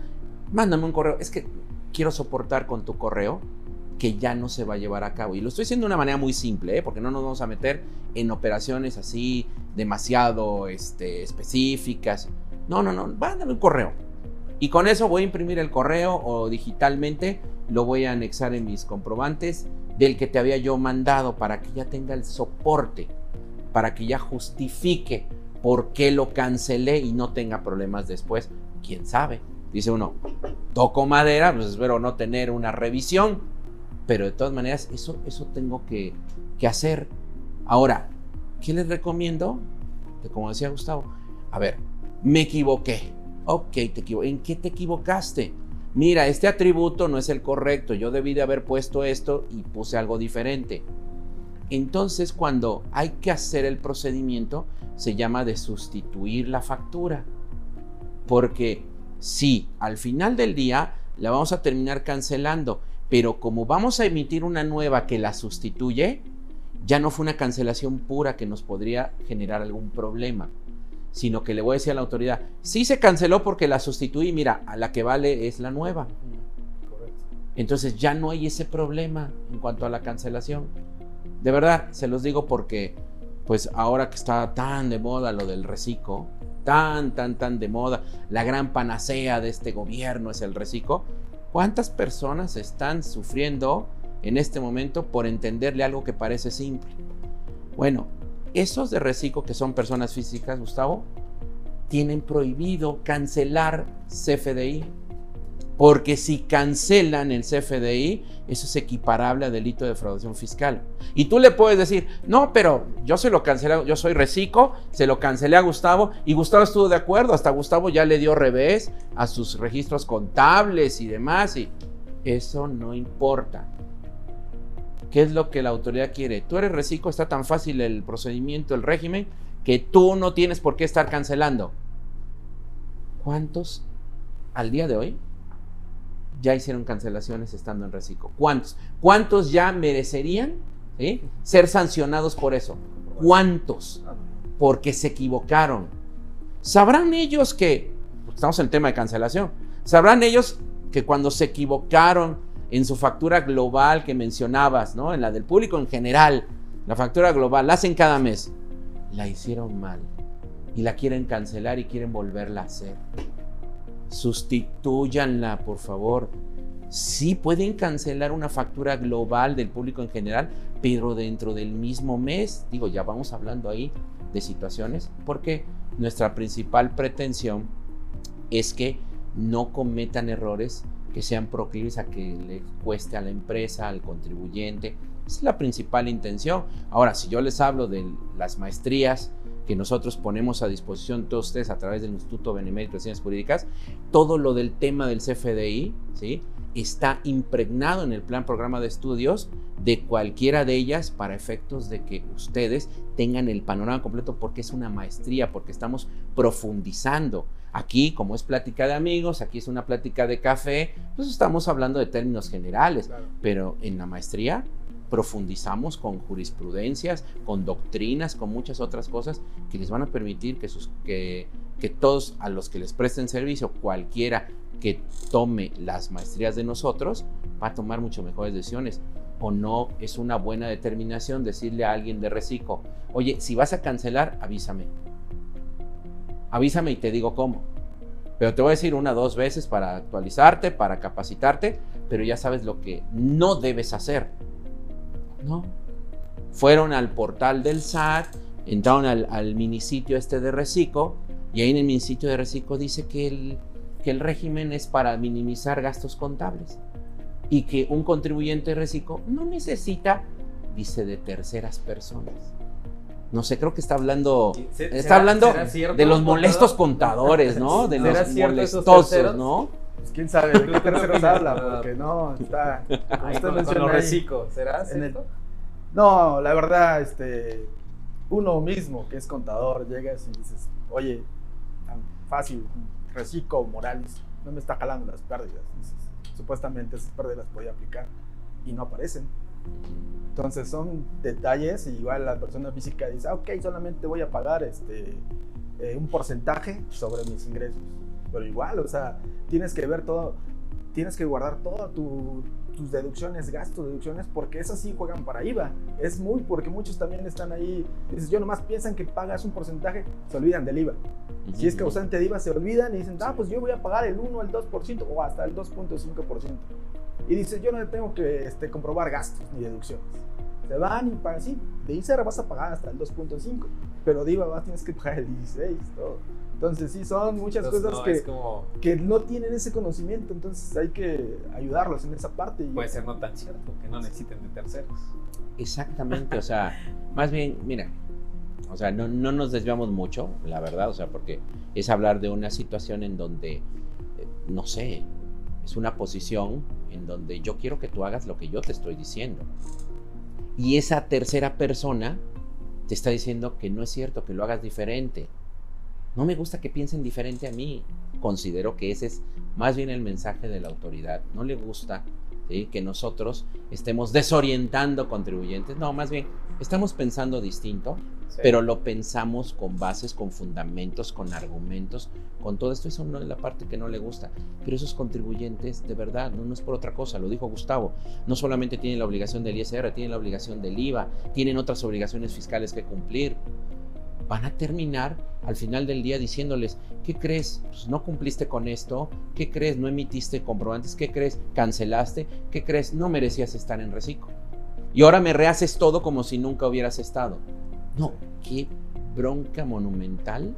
Mándame un correo. Es que quiero soportar con tu correo que ya no se va a llevar a cabo. Y lo estoy haciendo de una manera muy simple, ¿eh? porque no nos vamos a meter en operaciones así demasiado este, específicas. No, no, no, mándame un correo. Y con eso voy a imprimir el correo o digitalmente lo voy a anexar en mis comprobantes del que te había yo mandado para que ya tenga el soporte, para que ya justifique por qué lo cancelé y no tenga problemas después. ¿Quién sabe? Dice uno, toco madera, pues espero no tener una revisión pero de todas maneras, eso, eso tengo que, hacer. Ahora, ¿qué les recomiendo? como decía Gustavo, a ver, me equivoqué. Ok, te. ¿En qué te equivocaste? Mira, este atributo no es el correcto. Yo debí de haber puesto esto y puse algo diferente. Entonces, cuando hay que hacer el procedimiento, se llama de sustituir la factura. Porque si al final del día la vamos a terminar cancelando pero como vamos a emitir una nueva que la sustituye, ya no fue una cancelación pura que nos podría generar algún problema, sino que le voy a decir a la autoridad, sí se canceló porque la sustituí, mira, a la que vale es la nueva. Entonces ya no hay ese problema en cuanto a la cancelación. De verdad, se los digo porque, pues ahora que está tan de moda lo del reciclo, tan, tan, tan de moda, la gran panacea de este gobierno es el reciclo, ¿cuántas personas están sufriendo en este momento por entenderle algo que parece simple? Bueno, esos de reciclo que son personas físicas, Gustavo, tienen prohibido cancelar CFDI. Porque si cancelan el CFDI, eso es equiparable a delito de defraudación fiscal. Y tú le puedes decir, no, pero yo se lo cancelé, yo soy reciclo, se lo cancelé a Gustavo y Gustavo estuvo de acuerdo, hasta Gustavo ya le dio revés a sus registros contables y demás, y eso no importa. ¿Qué es lo que la autoridad quiere? Tú eres reciclo, está tan fácil el procedimiento, el régimen, que tú no tienes por qué estar cancelando. ¿Cuántos al día de hoy ya hicieron cancelaciones estando en reciclo? ¿Cuántos? ¿Cuántos ya merecerían ser sancionados por eso? ¿Cuántos? Porque se equivocaron. ¿Sabrán ellos que, estamos en el tema de cancelación, sabrán ellos que cuando se equivocaron en su factura global que mencionabas, ¿no? En la del público en general, la factura global, la hacen cada mes. La hicieron mal y la quieren cancelar y quieren volverla a hacer. Sustituyanla, por favor. Sí pueden cancelar una factura global del público en general, pero dentro del mismo mes, digo, ya vamos hablando ahí de situaciones, porque nuestra principal pretensión es que no cometan errores que sean proclives a que le cueste a la empresa, al contribuyente. Esa es la principal intención. Ahora, si yo les hablo de las maestrías que nosotros ponemos a disposición de ustedes a través del Instituto Benemérito de Ciencias Jurídicas, todo lo del tema del CFDI, ¿sí? está impregnado en el plan programa de estudios de cualquiera de ellas para efectos de que ustedes tengan el panorama completo porque es una maestría, porque estamos profundizando. Aquí, como es plática de amigos, aquí es una plática de café, pues estamos hablando de términos generales, pero en la maestría profundizamos con jurisprudencias, con doctrinas, con muchas otras cosas que les van a permitir que, sus, que, que todos a los que les presten servicio, cualquiera que tome las maestrías de nosotros, va a tomar mucho mejores decisiones. O no es una buena determinación decirle a alguien de reciclo, oye, si vas a cancelar, avísame. Avísame y te digo cómo. Pero te voy a decir una o dos veces para actualizarte, para capacitarte, pero ya sabes lo que no debes hacer. No. Fueron al portal del SAT, entraron al, al minisitio este de reciclo, y ahí en el minisitio de reciclo dice que el, que el régimen es para minimizar gastos contables y que un contribuyente reciclo no necesita, dice, de terceras personas. No sé, creo que está hablando, está hablando de los molestos contadores, ¿no? De los molestosos, ¿no? Pues quién sabe de qué terceros habla, porque no, está. Ahí con, los reciclos, ¿será cierto? no, la verdad, este, uno mismo que es contador, llegas y dices, oye, tan fácil, Recico Morales no me está jalando las pérdidas. supuestamente esas pérdidas las podía aplicar y no aparecen. Entonces son detalles y igual la persona física dice, ah, ok, solamente voy a pagar este, eh, un porcentaje sobre mis ingresos. Pero igual, o sea, tienes que ver todo, tienes que guardar toda tu, tus deducciones, gastos, deducciones, porque esas sí juegan para IVA. Es muy porque muchos también están ahí, dices, yo nomás piensan que pagas un porcentaje, se olvidan del IVA. Si es causante de IVA, se olvidan y dicen, ah, pues yo voy a pagar el 1, el 2% o hasta el 2.5%. Y dices, yo no tengo que este, comprobar gastos ni deducciones. Se van y pagan, sí, de ICR vas a pagar hasta el 2.5, pero de IVA vas, tienes que pagar el 16, todo. Entonces sí, son muchas cosas que, que no tienen ese conocimiento, entonces hay que ayudarlos en esa parte. Puede ser no tan cierto, que no necesiten de terceros. Exactamente, o sea, más bien, mira, o sea, no, no nos desviamos mucho, la verdad, o sea, porque es hablar de una situación en donde, eh, no sé, es una posición en donde yo quiero que tú hagas lo que yo te estoy diciendo. Y esa tercera persona te está diciendo que no es cierto, que lo hagas diferente. No me gusta que piensen diferente a mí. Considero que ese es más bien el mensaje de la autoridad. No le gusta que nosotros estemos desorientando contribuyentes. No, más bien, estamos pensando distinto, pero lo pensamos con bases, con fundamentos, con argumentos, con todo esto. Eso no es la parte que no le gusta. Pero esos contribuyentes, de verdad, no, es por otra cosa, lo dijo Gustavo, no solamente tienen la obligación del ISR, tienen la obligación del IVA, tienen otras obligaciones fiscales que cumplir van a terminar al final del día diciéndoles, ¿qué crees? Pues no cumpliste con esto, ¿qué crees? No emitiste comprobantes, ¿qué crees? Cancelaste, ¿qué crees? No merecías estar en reciclo. Y ahora me rehaces todo como si nunca hubieras estado. No, qué bronca monumental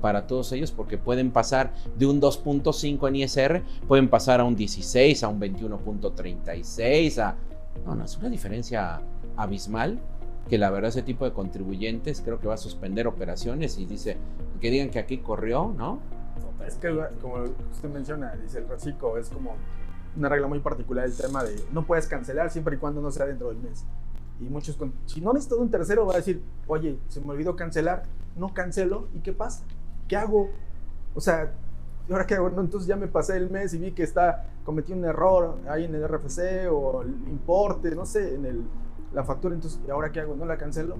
para todos ellos porque pueden pasar de un 2.5 en ISR, pueden pasar a un 16, a un 21.36, a... No, no, es una diferencia abismal que la verdad ese tipo de contribuyentes creo que va a suspender operaciones y dice que digan que aquí corrió, ¿no? Es que como usted menciona, dice el reciclo, es como una regla muy particular el tema de no puedes cancelar siempre y cuando no sea dentro del mes. Y muchos, si no necesito un tercero, va a decir, oye, se me olvidó cancelar, no cancelo, ¿y qué pasa? ¿Qué hago? O sea, ¿y ahora qué hago? entonces ya me pasé el mes y vi que está, cometí un error ahí en el RFC o el importe, no sé, en el la factura, entonces, ¿y ahora qué hago? ¿No la cancelo?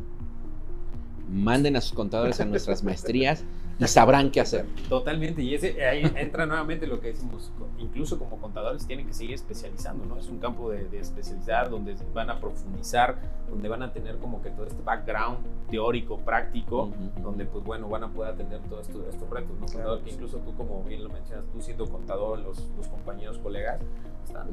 Manden a sus contadores a nuestras maestrías y sabrán qué hacer. Totalmente, y ese, ahí entra nuevamente lo que decimos, incluso como contadores tienen que seguir especializando, ¿no? Es un campo de, de especializar donde van a profundizar, donde van a tener como que todo este background teórico, práctico, donde pues bueno, van a poder atender todos estos retos, ¿no? que incluso tú como bien lo mencionas, tú siendo contador, los, los compañeros, colegas,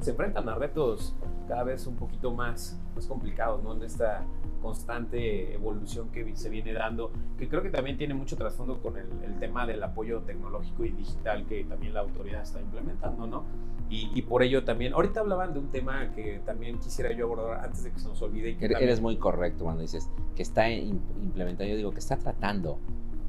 se enfrentan a retos cada vez un poquito más, más complicados, ¿no? En esta constante evolución que se viene dando, que creo que también tiene mucho trasfondo con el, tema del apoyo tecnológico y digital que también la autoridad está implementando, ¿no? Y, por ello también, ahorita hablaban de un tema que también quisiera yo abordar antes de que se nos olvide. Y que Eres muy correcto cuando dices que está implementado, yo digo que está tratando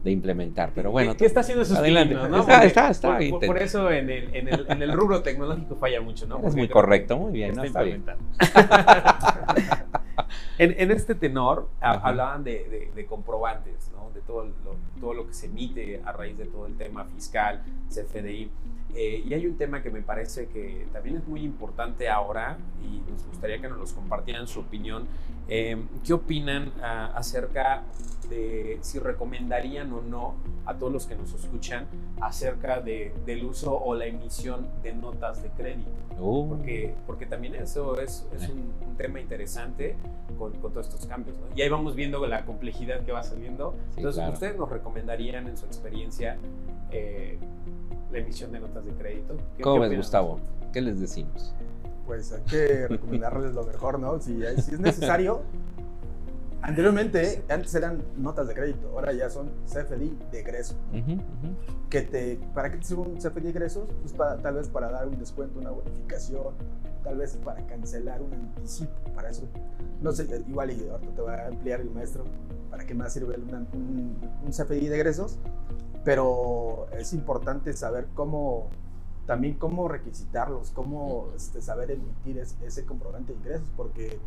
de implementar. Pero bueno. ¿Qué, está haciendo sus adelante? ¿no? Está, está, está, por, eso en el, en, el, en el, rubro tecnológico falla mucho, ¿no? es muy correcto, muy bien. Está, bien. en, en, este tenor hablaban de, de, comprobantes, ¿no? De todo lo, todo lo que se emite a raíz de todo el tema fiscal, CFDI. Eh, y hay un tema que me parece que también es muy importante ahora y nos gustaría que nos los compartieran su opinión. Eh, ¿Qué opinan ah, acerca de si recomendarían o no a todos los que nos escuchan acerca de, del uso o la emisión de notas de crédito? Uh. Porque, porque también eso es, es un, tema interesante con, con, todos estos cambios. Y ahí vamos viendo la complejidad que va saliendo. Entonces, ¿ustedes nos recomendarían en su experiencia eh, la emisión de notas de crédito. ¿Cómo ves, Gustavo? ¿Qué les decimos? Pues hay que recomendarles lo mejor, ¿no? Si, si es necesario. Anteriormente, antes eran notas de crédito, ahora ya son CFDI de egreso. que te, ¿Para qué te sirve un CFDI de egresos? Pues para, tal vez para dar un descuento, una bonificación, tal vez para cancelar un anticipo, para eso. No sé, igual y ahorita te va a ampliar el maestro para qué más sirve un, un CFDI de egresos pero es importante saber cómo, también cómo requisitarlos, cómo este, saber emitir ese comprobante de ingresos, porque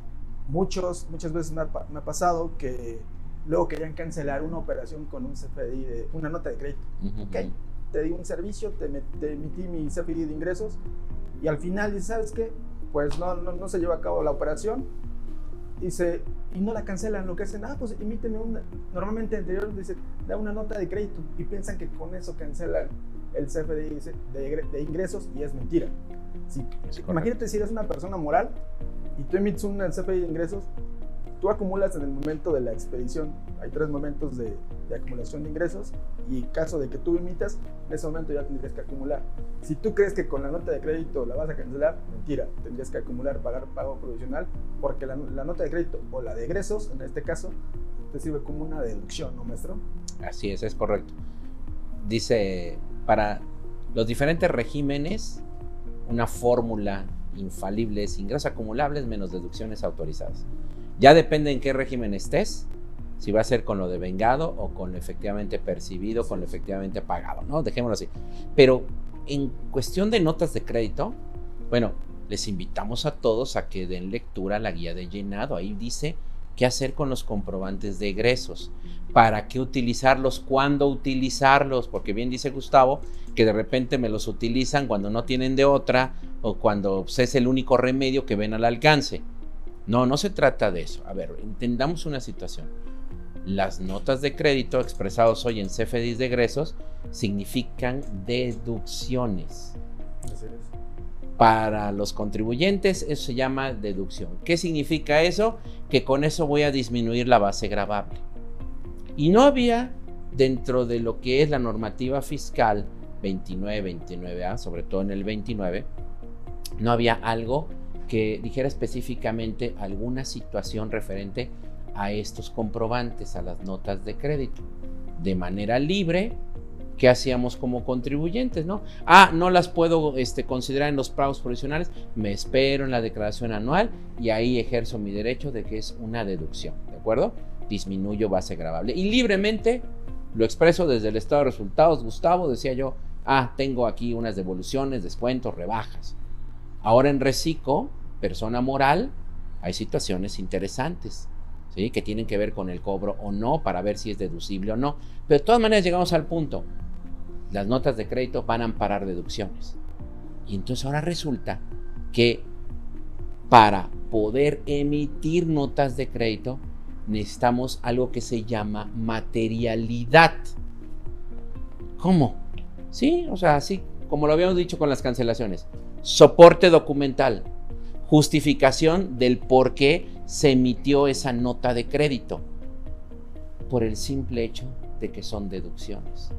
muchos, muchas veces me ha, pasado que luego querían cancelar una operación con un CFDI, de, una nota de crédito. Ok, te di un servicio, te, emití mi CFDI de ingresos y al final dices, ¿sabes qué? Pues no, no, no se lleva a cabo la operación, dice, y no la cancelan, lo que hacen, ah, pues emíteme una, normalmente anterior dice, da una nota de crédito y piensan que con eso cancelan el CFDI de, de ingresos y es mentira. Si, imagínate si eres una persona moral y tú emites un CFDI de ingresos, tú acumulas en el momento de la expedición. Hay tres momentos de, acumulación de ingresos y caso de que tú emitas, en ese momento ya tendrías que acumular. Si tú crees que con la nota de crédito la vas a cancelar, mentira, tendrías que acumular, pagar pago provisional, porque la, nota de crédito o la de egresos, en este caso, te sirve como una deducción, ¿no, maestro? Así es, es correcto. Dice, para los diferentes regímenes, una fórmula infalible es ingresos acumulables menos deducciones autorizadas. Ya depende en qué régimen estés, si va a ser con lo de vengado o con lo efectivamente percibido, con lo efectivamente pagado, ¿no? Dejémoslo así. Pero en cuestión de notas de crédito, bueno, les invitamos a todos a que den lectura a la guía de llenado. Ahí dice qué hacer con los comprobantes de egresos, para qué utilizarlos, cuándo utilizarlos, porque bien dice Gustavo que de repente me los utilizan cuando no tienen de otra o cuando pues, es el único remedio que ven al alcance. No, no se trata de eso. A ver, entendamos una situación. Las notas de crédito expresados hoy en CFDIs de egresos significan deducciones. Para los contribuyentes eso se llama deducción. ¿Qué significa eso? Que con eso voy a disminuir la base gravable. Y no había dentro de lo que es la normativa fiscal 29, 29A, sobre todo en el 29, no había algo que dijera específicamente alguna situación referente a estos comprobantes, a las notas de crédito. De manera libre, ¿qué hacíamos como contribuyentes? ¿no? Ah, no las puedo este, considerar en los pagos provisionales, me espero en la declaración anual y ahí ejerzo mi derecho de que es una deducción, ¿de acuerdo? Disminuyo base gravable. Y libremente lo expreso desde el estado de resultados, Gustavo, decía yo, ah, tengo aquí unas devoluciones, descuentos, rebajas. Ahora en Recico, persona moral, hay situaciones interesantes. ¿sí? que tienen que ver con el cobro o no, para ver si es deducible o no. Pero de todas maneras llegamos al punto. Las notas de crédito van a amparar deducciones. Y entonces ahora resulta que para poder emitir notas de crédito necesitamos algo que se llama materialidad. ¿Cómo? Sí, o sea, así como lo habíamos dicho con las cancelaciones soporte documental, justificación del por qué se emitió esa nota de crédito, por el simple hecho de que son deducciones.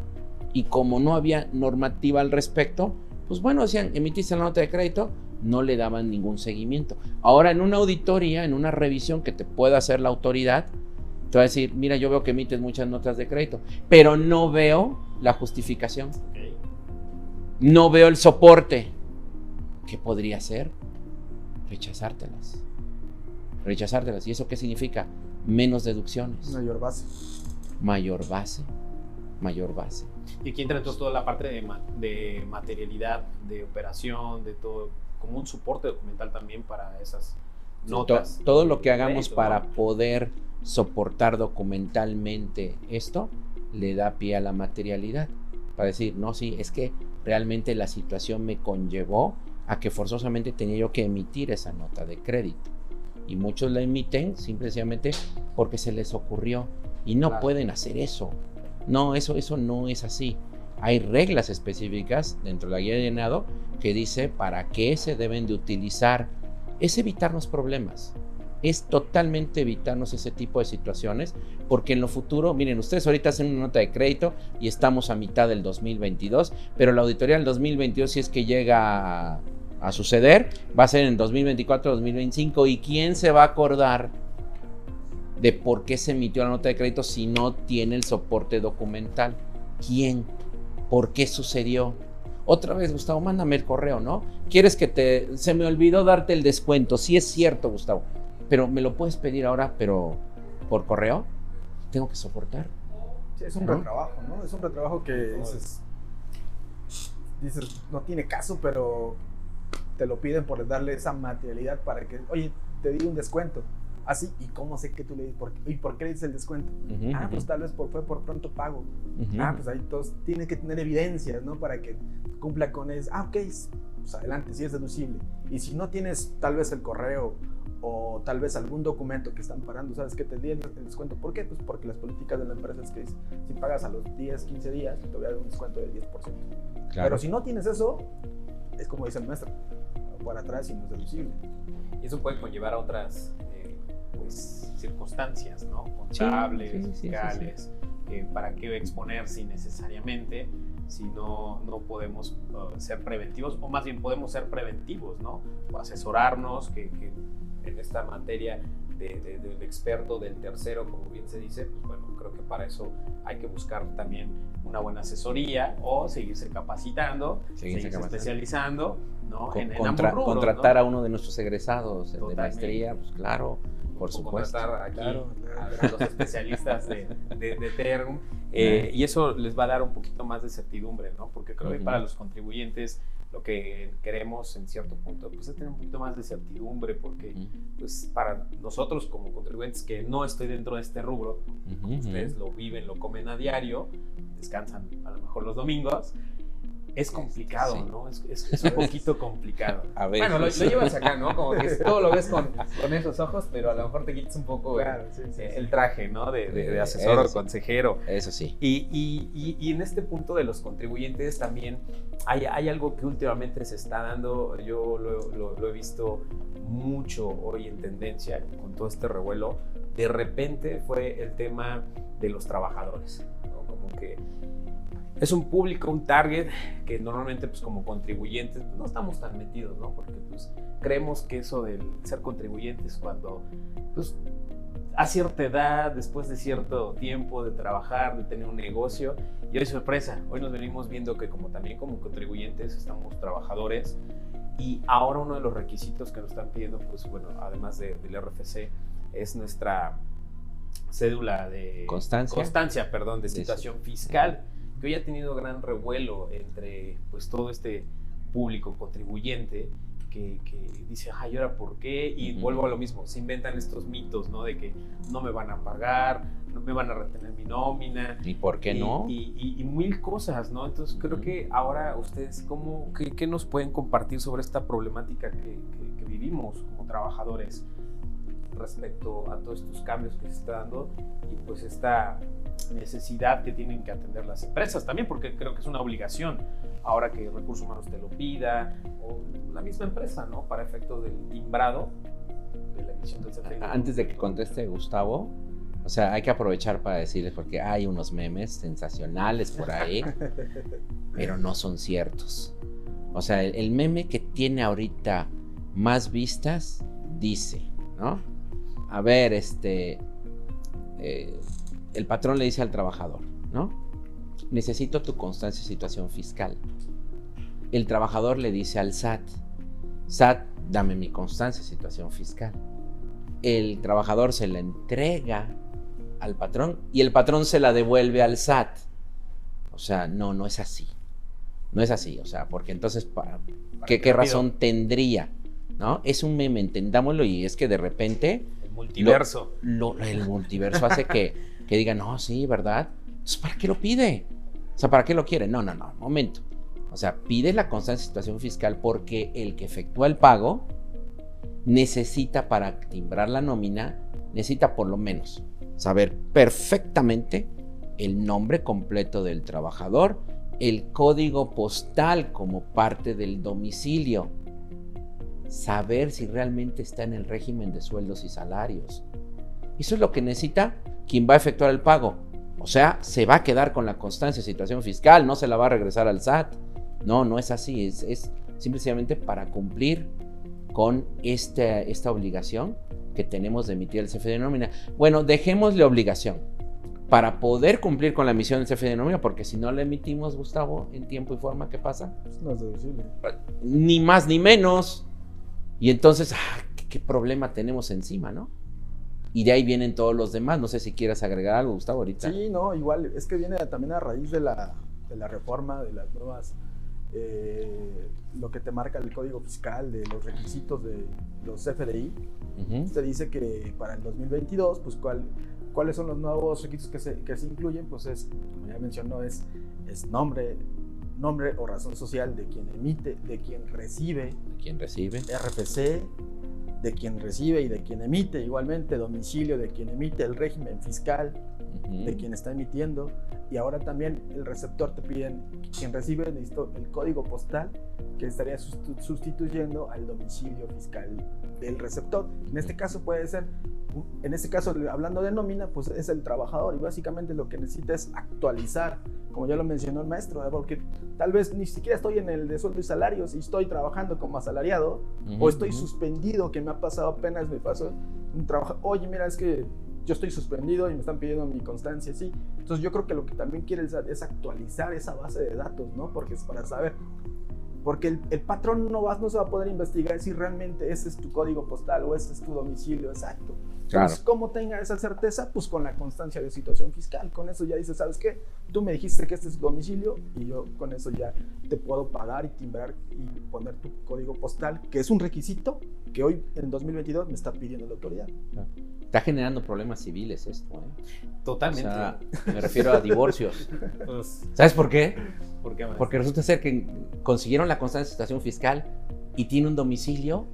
Y como no había normativa al respecto, pues bueno, decían, emitiste la nota de crédito, no le daban ningún seguimiento. Ahora en una auditoría, en una revisión que te pueda hacer la autoridad, te va a decir, mira, yo veo que emites muchas notas de crédito, pero no veo la justificación. No veo el soporte. ¿Qué podría ser? Rechazártelas. Rechazártelas. ¿Y eso qué significa? Menos deducciones. Mayor base. Mayor base. Mayor base. Y aquí entra entonces toda la parte de, de materialidad, de operación, de todo, como un soporte documental también para esas notas. todo lo que hagamos para poder soportar documentalmente esto le da pie a la materialidad. Para decir, no, sí, es que realmente la situación me conllevó a que forzosamente tenía yo que emitir esa nota de crédito. Y muchos la emiten simplemente porque se les ocurrió. Y no pueden hacer eso. No, eso, eso no es así. Hay reglas específicas dentro de la guía de llenado que dice para qué se deben de utilizar. Es evitarnos problemas es totalmente evitarnos ese tipo de situaciones, porque en lo futuro, miren, ustedes ahorita hacen una nota de crédito y estamos a mitad del 2022, pero la auditoría del 2022, si es que llega a suceder va a ser en 2024, 2025. ¿Y quién se va a acordar de por qué se emitió la nota de crédito si no tiene el soporte documental? ¿Quién? ¿Por qué sucedió? Otra vez, Gustavo, mándame el correo, ¿no? ¿Quieres que te... Se me olvidó darte el descuento. Sí es cierto, Gustavo. Pero me lo puedes pedir ahora, pero por correo. Tengo que soportar. Sí, es un retrabajo, ¿no? Es un retrabajo que dices, dices, no tiene caso, pero te lo piden por darle esa materialidad para que, oye, te di un descuento. Así, ¿y cómo sé que tú le dices? ¿Y por qué le dices el descuento? ah, pues tal vez por, fue por pronto pago. Ah, pues ahí todos tienen que tener evidencias, ¿no? Para que cumpla con eso. Ah, ok, pues adelante, sí es deducible. Y si no tienes tal vez el correo o tal vez algún documento que están parando, ¿sabes qué te di el, descuento? ¿Por qué? Pues porque las políticas de la empresa es que si pagas a los 10, 15 días, te voy a dar un descuento del 10%. Pero si no tienes eso, es como dice el maestro, para atrás y no es deducible. Y eso puede conllevar a otras eh, pues, circunstancias, ¿no? Contables, fiscales. Eh, ¿Para qué exponerse innecesariamente si no, no podemos uh, ser preventivos? O más bien podemos ser preventivos, ¿no? O asesorarnos, que, que en esta materia del experto, del tercero, como bien se dice, pues bueno, creo que para eso hay que buscar también una buena asesoría o seguirse capacitando, seguirse, especializando, ¿no? en, contratar a uno de nuestros egresados de maestría, pues claro, por supuesto. Contratar aquí a, los especialistas de, de, de eh, y eso les va a dar un poquito más de certidumbre, ¿no? Porque creo que para los contribuyentes lo que queremos en cierto punto pues es tener un poquito más de certidumbre porque pues para nosotros como contribuyentes que no estoy dentro de este rubro, ustedes lo viven, lo comen a diario, descansan a lo mejor los domingos, es complicado, ¿no? Es, es, un poquito complicado. A ver, bueno, lo, llevas acá, ¿no? Como que todo lo ves con, con, esos ojos, pero a lo mejor te quitas un poco el, traje, ¿no? De, de, asesor o consejero. Eso sí. Y, y, y, en este punto de los contribuyentes también hay, hay algo que últimamente se está dando, yo lo, lo, lo he visto mucho hoy en tendencia con todo este revuelo, de repente fue el tema de los trabajadores, ¿no? Como que es un público, un target que normalmente pues como contribuyentes pues, no estamos tan metidos, ¿no? Porque pues creemos que eso del ser contribuyentes cuando pues a cierta edad, después de cierto tiempo de trabajar, de tener un negocio, y hoy sorpresa, hoy nos venimos viendo que como también como contribuyentes estamos trabajadores y ahora uno de los requisitos que nos están pidiendo, pues bueno, además del RFC, es nuestra cédula de constancia, constancia perdón, de situación fiscal que hoy ha tenido gran revuelo entre pues todo este público contribuyente que, dice, ay, ahora por qué? Y vuelvo a lo mismo, se inventan estos mitos, ¿no? De que no me van a pagar, no me van a retener mi nómina. ¿Y por qué no? Y, mil cosas, ¿no? Entonces creo que ahora ustedes, ¿cómo, qué, nos pueden compartir sobre esta problemática que, que vivimos como trabajadores? respecto a todos estos cambios que se está dando y pues esta necesidad que tienen que atender las empresas también, porque creo que es una obligación ahora que Recursos Humanos te lo pida, o la misma empresa, ¿no? Para efectos del timbrado de la emisión del CFDI. Antes de que conteste Gustavo, o sea, hay que aprovechar para decirles, porque hay unos memes sensacionales por ahí, pero no son ciertos. O sea, el, el meme que tiene ahorita más vistas dice, ¿no? A ver, este, eh, el patrón le dice al trabajador, ¿no? Necesito tu constancia de situación fiscal. El trabajador le dice al SAT, SAT, dame mi constancia de situación fiscal. El trabajador se la entrega al patrón y el patrón se la devuelve al SAT. O sea, no, no es así. No es así, o sea, porque entonces, ¿qué, qué razón tendría? ¿No? Es un meme, entendámoslo, y es que de repente... El multiverso. el multiverso hace que que diga, no, sí, ¿verdad? Entonces, ¿para qué lo pide? O sea, ¿para qué lo quiere? No, no, no, momento. O sea, pide la constante situación fiscal porque el que efectúa el pago necesita para timbrar la nómina, necesita por lo menos saber perfectamente el nombre completo del trabajador, el código postal como parte del domicilio, saber si realmente está en el régimen de sueldos y salarios. Eso es lo que necesita quien va a efectuar el pago. O sea, se va a quedar con la constancia de situación fiscal, no se la va a regresar al SAT. No, no es así, es, simplemente para cumplir con este, esta obligación que tenemos de emitir el CFD de nómina. Bueno, dejémosle obligación para poder cumplir con la emisión del CFD de nómina, porque si no la emitimos, Gustavo, en tiempo y forma, ¿qué pasa? No es deducible. Ni más ni menos. Y entonces, ah, ¿qué problema tenemos encima, no? Y de ahí vienen todos los demás. No sé si quieras agregar algo, Gustavo, ahorita. Sí, no, igual, es que viene también a raíz de la, de la reforma, de las nuevas, eh, lo que te marca el código fiscal, de los requisitos de los FDI. Usted dice que para el 2022, pues cuál, cuáles son los nuevos requisitos que se, que se incluyen, pues es, como ya mencionó, es, es nombre, nombre o razón social de quien emite, de quien recibe. De quien recibe. RFC, de quien recibe y de quien emite, igualmente domicilio de quien emite, el régimen fiscal de quien está emitiendo y ahora también el receptor te piden, quien recibe el código postal que estaría sustituyendo al domicilio fiscal del receptor. En este caso puede ser, en este caso hablando de nómina, pues es el trabajador y básicamente lo que necesita es actualizar, como ya lo mencionó el maestro, porque tal vez ni siquiera estoy en el de sueldo y salarios y estoy trabajando como asalariado o estoy suspendido, que me ha pasado apenas, me pasó un trabajo, oye, mira, es que yo estoy suspendido y me están pidiendo mi constancia, sí. Entonces yo creo que lo que también quiere es, actualizar esa base de datos, ¿no? Porque es para saber, porque el, patrón no, va, no se va a poder investigar si realmente ese es tu código postal o ese es tu domicilio exacto. Entonces, ¿cómo tenga esa certeza? Pues con la constancia de situación fiscal. Con eso ya dices, ¿sabes qué? Tú me dijiste que este es tu domicilio y yo con eso ya te puedo pagar y timbrar y poner tu código postal, que es un requisito que hoy en 2022 me está pidiendo la autoridad. Está generando problemas civiles esto, ¿eh? Totalmente. me refiero a divorcios. Pues, ¿Sabes por qué? ¿Por qué Porque resulta ser que consiguieron la constancia de situación fiscal y tiene un domicilio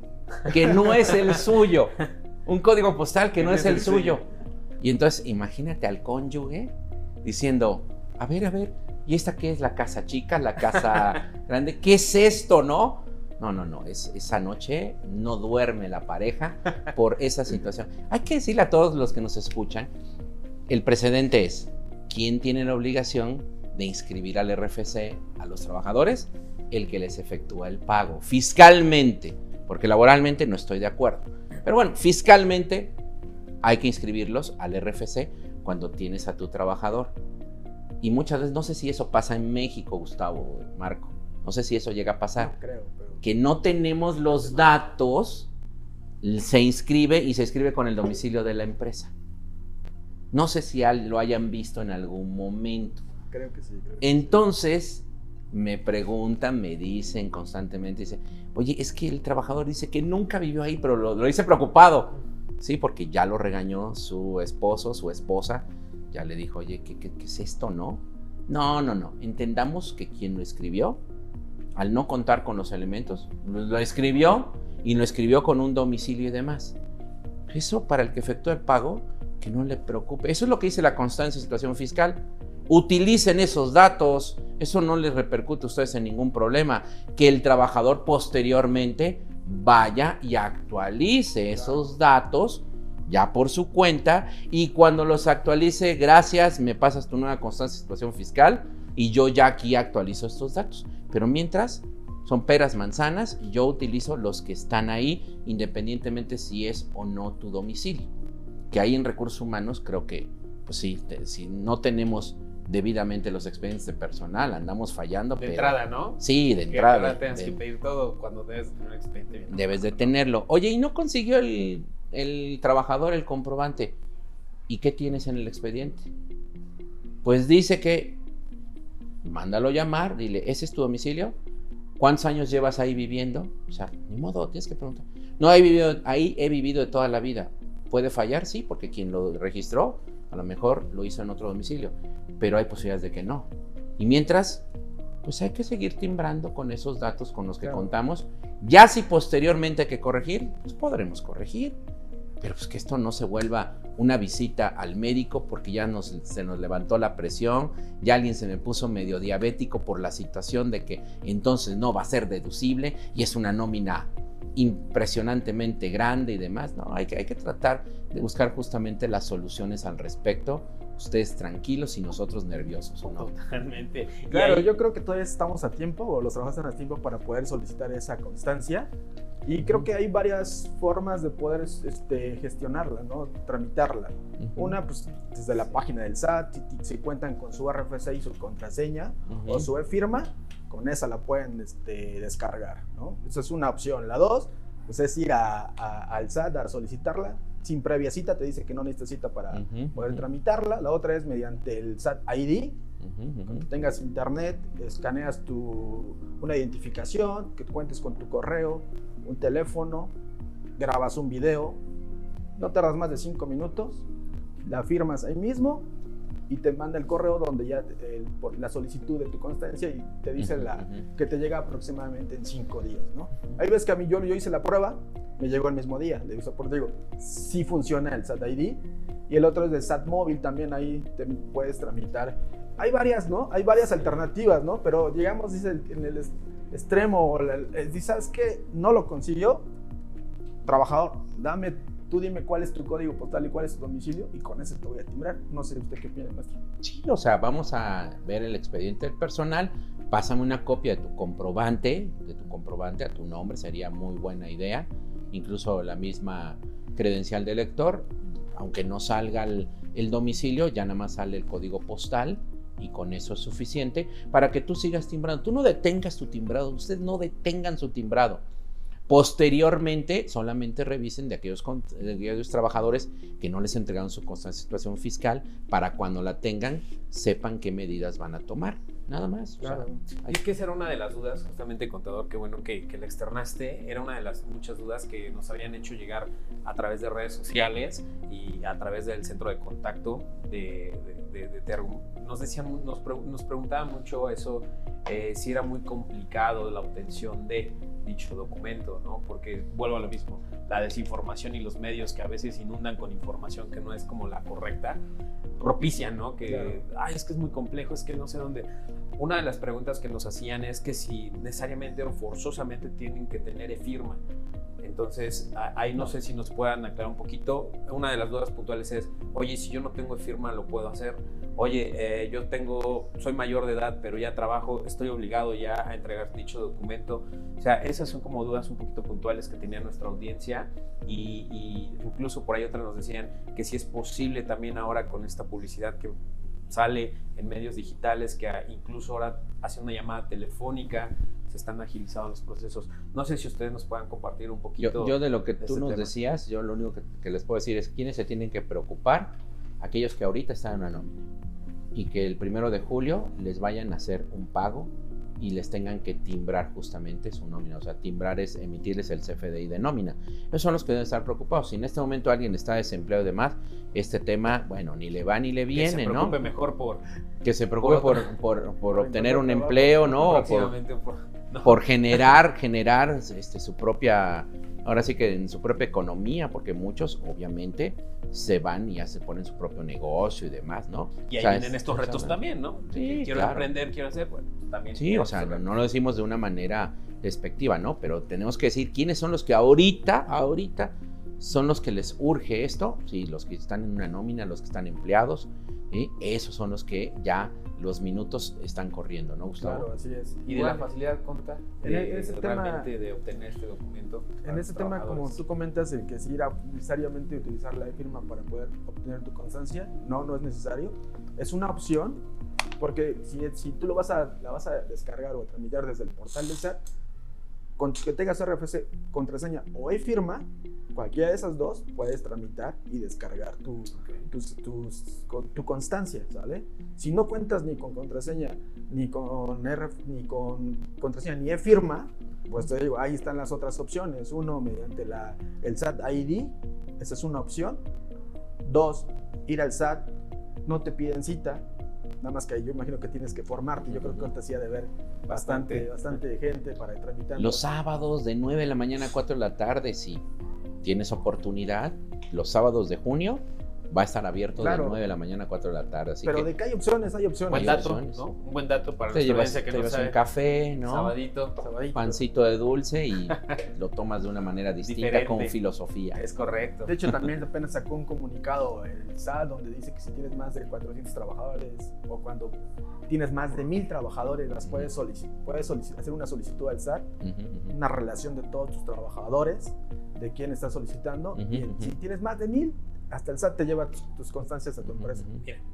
que no es el suyo un código postal que no es el suyo. Y entonces imagínate al cónyuge diciendo, a ver, a ver, ¿y esta qué es la casa chica, la casa grande? ¿Qué es esto, no? No, no, no, es, esa noche no duerme la pareja por esa situación. Hay que decirle a todos los que nos escuchan, el precedente es, ¿quién tiene la obligación de inscribir al RFC a los trabajadores? El que les efectúa el pago, fiscalmente, porque laboralmente no estoy de acuerdo. Pero bueno, fiscalmente hay que inscribirlos al RFC cuando tienes a tu trabajador. Y muchas veces, no sé si eso pasa en México, Gustavo, Marco. No sé si eso llega a pasar. creo, Que no tenemos los datos, se inscribe y se inscribe con el domicilio de la empresa. No sé si lo hayan visto en algún momento. Creo que sí. Entonces, me preguntan, me dicen constantemente, dice, oye, es que el trabajador dice que nunca vivió ahí, pero lo, dice preocupado, ¿sí? Porque ya lo regañó su esposo, su esposa, ya le dijo, oye, ¿qué, qué, es esto, no? No, no, no, entendamos que quien lo escribió, al no contar con los elementos, lo escribió y lo escribió con un domicilio y demás. Eso para el que efectúa el pago, que no le preocupe. Eso es lo que dice la constancia de situación fiscal utilicen esos datos, eso no les repercute a ustedes en ningún problema, que el trabajador posteriormente vaya y actualice esos datos ya por su cuenta y cuando los actualice, gracias, me pasas tu nueva constancia de situación fiscal y yo ya aquí actualizo estos datos. Pero mientras, son peras manzanas y yo utilizo los que están ahí independientemente si es o no tu domicilio. Que ahí en recursos humanos creo que, pues sí, si no tenemos debidamente los expedientes de personal, andamos fallando. De entrada, ¿no? Sí, de entrada. Ahora tienes que pedir todo cuando debes tener un expediente. Bien debes de tenerlo. Oye, ¿y no consiguió el, el trabajador el comprobante? ¿Y qué tienes en el expediente? Pues dice que, mándalo llamar, dile, ¿ese es tu domicilio? ¿Cuántos años llevas ahí viviendo? O sea, ni modo, tienes que preguntar. No, he vivido, ahí he vivido de toda la vida. ¿Puede fallar? Sí, porque quien lo registró a lo mejor lo hizo en otro domicilio, pero hay posibilidades de que no. Y mientras, pues hay que seguir timbrando con esos datos con los que contamos. Ya si posteriormente hay que corregir, pues podremos corregir. Pero pues que esto no se vuelva una visita al médico porque ya nos, se nos levantó la presión, ya alguien se me puso medio diabético por la situación de que entonces no va a ser deducible y es una nómina impresionantemente grande y demás. No, hay que, hay que tratar de buscar justamente las soluciones al respecto. Ustedes tranquilos y nosotros nerviosos, ¿o no? Totalmente. Claro, yo creo que todavía estamos a tiempo, o los trabajadores están a tiempo para poder solicitar esa constancia. Y creo que hay varias formas de poder este, gestionarla, ¿no? Tramitarla. Una, pues desde la página del SAT, si, cuentan con su RFC y su contraseña o su e-firma, con esa la pueden este, descargar, ¿no? Esa es una opción. La dos, pues es ir a, al SAT a solicitarla. Sin previa cita, te dice que no necesitas cita para poder tramitarla. La otra es mediante el SAT ID. Cuando tengas internet, escaneas tu, una identificación, que cuentes con tu correo, un teléfono, grabas un video. No tardas más de cinco minutos, la firmas ahí mismo y te manda el correo donde ya por la solicitud de tu constancia y te dice la, que te llega aproximadamente en cinco días, ¿no? Hay veces que a mí yo, yo hice la prueba, me llegó el mismo día, le por digo, sí funciona el SAT ID y el otro es el SAT móvil, también ahí te puedes tramitar. Hay varias, ¿no? Hay varias alternativas, ¿no? Pero llegamos, dice, en el extremo, ¿sabes qué? No lo consiguió, trabajador, dame tú dime cuál es tu código postal y cuál es tu domicilio y con ese te voy a timbrar. No sé usted qué piensa, maestro. Sí, o sea, vamos a ver el expediente personal, pásame una copia de tu comprobante, de tu comprobante a tu nombre, sería muy buena idea, incluso la misma credencial de lector, aunque no salga el, el domicilio, ya nada más sale el código postal y con eso es suficiente para que tú sigas timbrando. Tú no detengas tu timbrado, ustedes no detengan su timbrado Posteriormente, solamente revisen de aquellos, de aquellos trabajadores que no les entregaron su constante situación fiscal para cuando la tengan, sepan qué medidas van a tomar. Nada más. Claro. y es que esa era una de las dudas, justamente, contador, que bueno que, que le externaste. Era una de las muchas dudas que nos habían hecho llegar a través de redes sociales y a través del centro de contacto de, de, de, Nos, decían, nos, nos preguntaban mucho eso, eh, si era muy complicado la obtención de dicho documento, ¿no? Porque vuelvo a lo mismo, la desinformación y los medios que a veces inundan con información que no es como la correcta, propician, ¿no? Que, ay, es que es muy complejo, es que no sé dónde. Una de las preguntas que nos hacían es que si necesariamente o forzosamente tienen que tener firma. Entonces, ahí no sé si nos puedan aclarar un poquito. Una de las dudas puntuales es, oye, si yo no tengo firma, ¿lo puedo hacer? Oye, eh, yo tengo, soy mayor de edad, pero ya trabajo, estoy obligado ya a entregar dicho documento. O sea, esas son como dudas un poquito puntuales que tenía nuestra audiencia y, y incluso por ahí otras nos decían que si es posible también ahora con esta publicidad que sale en medios digitales, que incluso ahora hace una llamada telefónica, se están agilizando los procesos. No sé si ustedes nos puedan compartir un poquito. Yo, de lo que tú este nos decías, yo lo único que, les puedo decir es quiénes se tienen que preocupar, aquellos que ahorita están en una nómina y que el primero de julio les vayan a hacer un pago y les tengan que timbrar justamente su nómina. O sea, timbrar es emitirles el CFDI de nómina. Esos son los que deben estar preocupados. Si en este momento alguien está desempleado y demás, este tema, bueno, ni le va ni le viene, ¿no? Que se preocupe mejor por... Que se preocupe por, por, por, obtener un empleo, ¿no? Por, generar, generar este, su propia ahora sí que en su propia economía, porque muchos obviamente se van y ya se ponen su propio negocio y demás, ¿no? Y ahí vienen estos retos también, ¿no? Sí, quiero aprender, quiero hacer, bueno, también. Sí, o sea, no, lo decimos de una manera despectiva, ¿no? Pero tenemos que decir quiénes son los que ahorita, ahorita son los que les urge esto, sí, los que están en una nómina, los que están empleados, ¿sí? esos son los que ya los minutos están corriendo, ¿no, Gustavo? Claro, así es. Y de la facilidad, conta, de, ese realmente de obtener este documento. En ese tema, como tú comentas, el que si ir necesariamente utilizar la firma para poder obtener tu constancia, no, no es necesario. Es una opción, porque si, si tú lo vas a, la vas a descargar o tramitar desde el portal del SAT, con que tengas RFC, contraseña o e-firma, cualquiera de esas dos puedes tramitar y descargar tu, tu constancia, ¿sale? Si no cuentas ni con contraseña, ni con, R, ni con contraseña, ni e-firma, pues te digo, ahí están las otras opciones. Uno, mediante la, el SAT ID, esa es una opción. Dos, ir al SAT, no te piden cita, Nada más que yo imagino que tienes que formarte. Yo creo que te hacía de ver bastante, bastante gente para tramitar. Los sábados de 9 de la mañana a 4 de la tarde, si tienes oportunidad, los sábados de junio, va a estar abierto de 9 de la mañana a 4 de la tarde. Así Pero de que hay opciones, hay opciones. Buen dato, ¿no? Un buen dato para te llevas, que te llevas un café, ¿no? Sabadito. Pancito de dulce y lo tomas de una manera distinta con filosofía. Es correcto. De hecho, también apenas sacó un comunicado el SAT donde dice que si tienes más de 400 trabajadores o cuando tienes más de 1000 trabajadores, las puedes, solicitar, puedes hacer una solicitud al SAT, una relación de todos tus trabajadores, de quién estás solicitando. y si tienes más de 1000, hasta el SAT te lleva tus, constancias a tu empresa.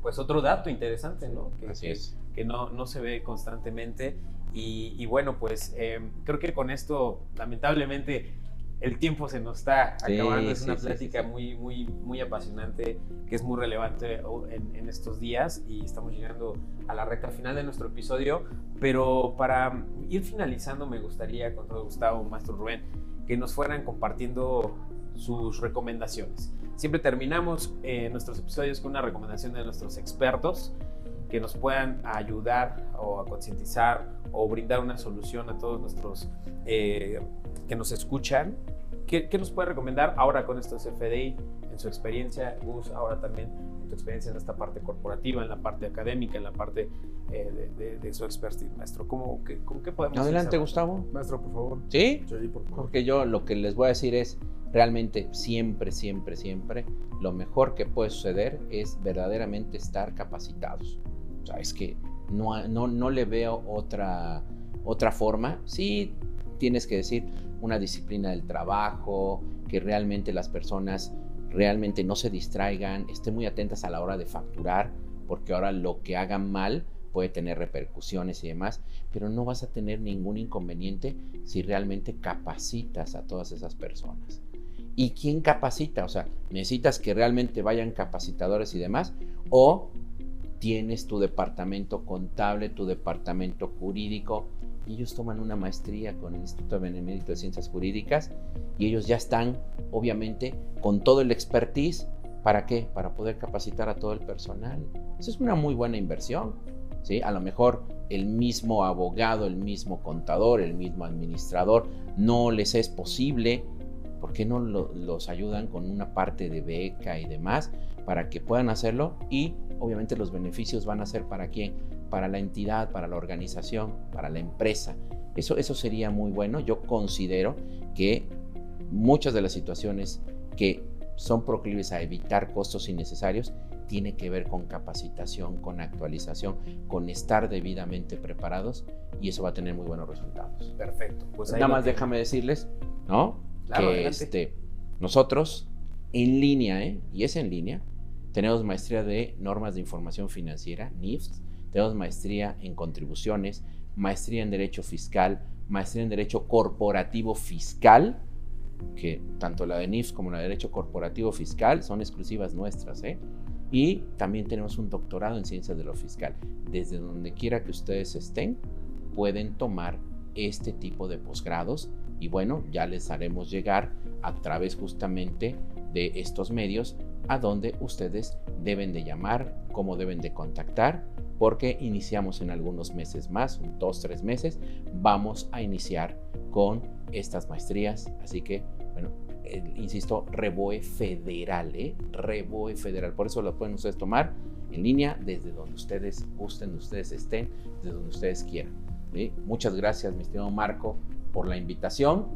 pues otro dato interesante, ¿no? Que, Así es. Que, no, no se ve constantemente. Y, bueno, pues em, creo que con esto, lamentablemente, el tiempo se nos está acabando. es una plática muy, muy, muy apasionante, que es muy relevante en, en, estos días y estamos llegando a la recta final de nuestro episodio. Pero para ir finalizando, me gustaría, con todo Gustavo, Maestro Rubén, que nos fueran compartiendo sus recomendaciones. Siempre terminamos eh, nuestros episodios con una recomendación de nuestros expertos que nos puedan ayudar o a concientizar o brindar una solución a todos nuestros eh, que nos escuchan. ¿Qué, nos puede recomendar ahora con estos FDI en su experiencia, Gus, ahora también en tu experiencia en esta parte corporativa, en la parte académica, en la parte eh, de, su expertise, maestro? ¿Cómo, qué, qué podemos Adelante, Gustavo. Maestro, por favor. ¿Sí? Sí, por favor. Porque yo lo que les voy a decir es, Realmente siempre, siempre, siempre lo mejor que puede suceder es verdaderamente estar capacitados. O sea, es que no, no, no le veo otra, otra forma. Sí, tienes que decir una disciplina del trabajo, que realmente las personas realmente no se distraigan, estén muy atentas a la hora de facturar, porque ahora lo que hagan mal puede tener repercusiones y demás, pero no vas a tener ningún inconveniente si realmente capacitas a todas esas personas. ¿Y quién capacita? O sea, necesitas que realmente vayan capacitadores y demás, o tienes tu departamento contable, tu departamento jurídico, ellos toman una maestría con el Instituto Benemérito de Ciencias Jurídicas y ellos ya están, obviamente, con todo el expertise. ¿Para qué? Para poder capacitar a todo el personal. Eso es una muy buena inversión. ¿Sí? A lo mejor el mismo abogado, el mismo contador, el mismo administrador no les es posible. ¿Por qué no los ayudan con una parte de beca y demás para que puedan hacerlo? Y obviamente los beneficios van a ser para quién? Para la entidad, para la organización, para la empresa. Eso, eso sería muy bueno. Yo considero que muchas de las situaciones que son proclives a evitar costos innecesarios tiene que ver con capacitación, con actualización, con estar debidamente preparados y eso va a tener muy buenos resultados. Perfecto. Pues Nada más déjame decirles, ¿no? que este, nosotros en línea, ¿eh? y es en línea, tenemos maestría de normas de información financiera, NIFS, tenemos maestría en contribuciones, maestría en derecho fiscal, maestría en derecho corporativo fiscal, que tanto la de NIFS como la de derecho corporativo fiscal son exclusivas nuestras, ¿eh? Y también tenemos un doctorado en ciencias de lo fiscal. Desde donde quiera que ustedes estén, pueden tomar este tipo de posgrados y bueno, ya les haremos llegar a través justamente de estos medios a donde ustedes deben de llamar, cómo deben de contactar, porque iniciamos en algunos meses más, dos, tres meses, vamos a iniciar con estas maestrías. Así que, bueno, insisto, Reboe Federal, ¿eh? Reboe Federal. Por eso lo pueden ustedes tomar en línea desde donde ustedes gusten, donde ustedes estén, desde donde ustedes quieran. Muchas gracias, mi estimado Marco, por la invitación.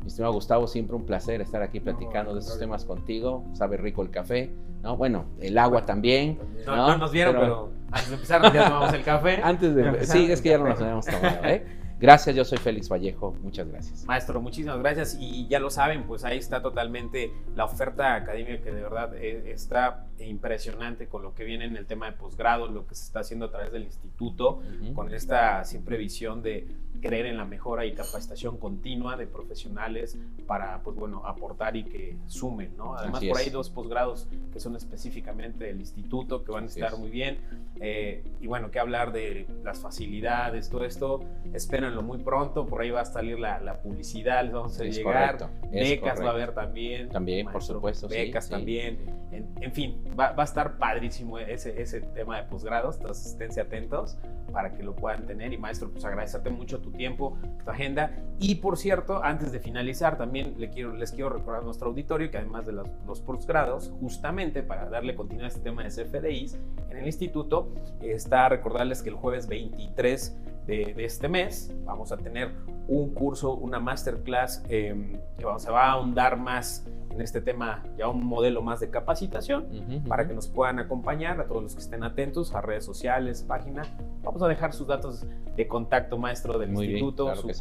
Mi estimado Gustavo, siempre un placer estar aquí platicando de estos temas contigo. Sabe rico el café, ¿no? Bueno, el agua también. No, nos vieron, pero, antes de empezar ya tomamos el café. Antes de sí, es que ya no nos habíamos tomado, ¿eh? Gracias, yo soy Félix Vallejo, muchas gracias. Maestro, muchísimas gracias y ya lo saben, pues ahí está totalmente la oferta académica que de verdad eh, está impresionante con lo que viene en el tema de posgrado, lo que se está haciendo a través del instituto, con esta siempre visión de creer en la mejora y capacitación continua de profesionales para, pues bueno, aportar y que sumen, ¿no? Además, por ahí dos posgrados que son específicamente del instituto, que van a estar muy bien. Eh, y bueno, que hablar de las facilidades, todo esto, espérenlo muy pronto, por ahí va a salir la, publicidad, les vamos a llegar. Becas va a haber también. También, por supuesto. Becas también. En, fin, va, va, a estar padrísimo ese, ese tema de posgrados, entonces esténse atentos para que lo puedan tener. Y maestro, pues agradecerte mucho tu tiempo, tu agenda. Y por cierto, antes de finalizar, también les quiero, les quiero recordar a nuestro auditorio que además de los, los postgrados, justamente para darle continuidad a este tema de CFDIs, en el instituto está recordarles que el jueves 23 de, este mes vamos a tener un curso, una masterclass eh, que vamos, se va a ahondar más en este tema, ya un modelo más de capacitación, para que nos puedan acompañar a todos los que estén atentos a redes sociales, página. Vamos a dejar sus datos de contacto maestro del instituto, su,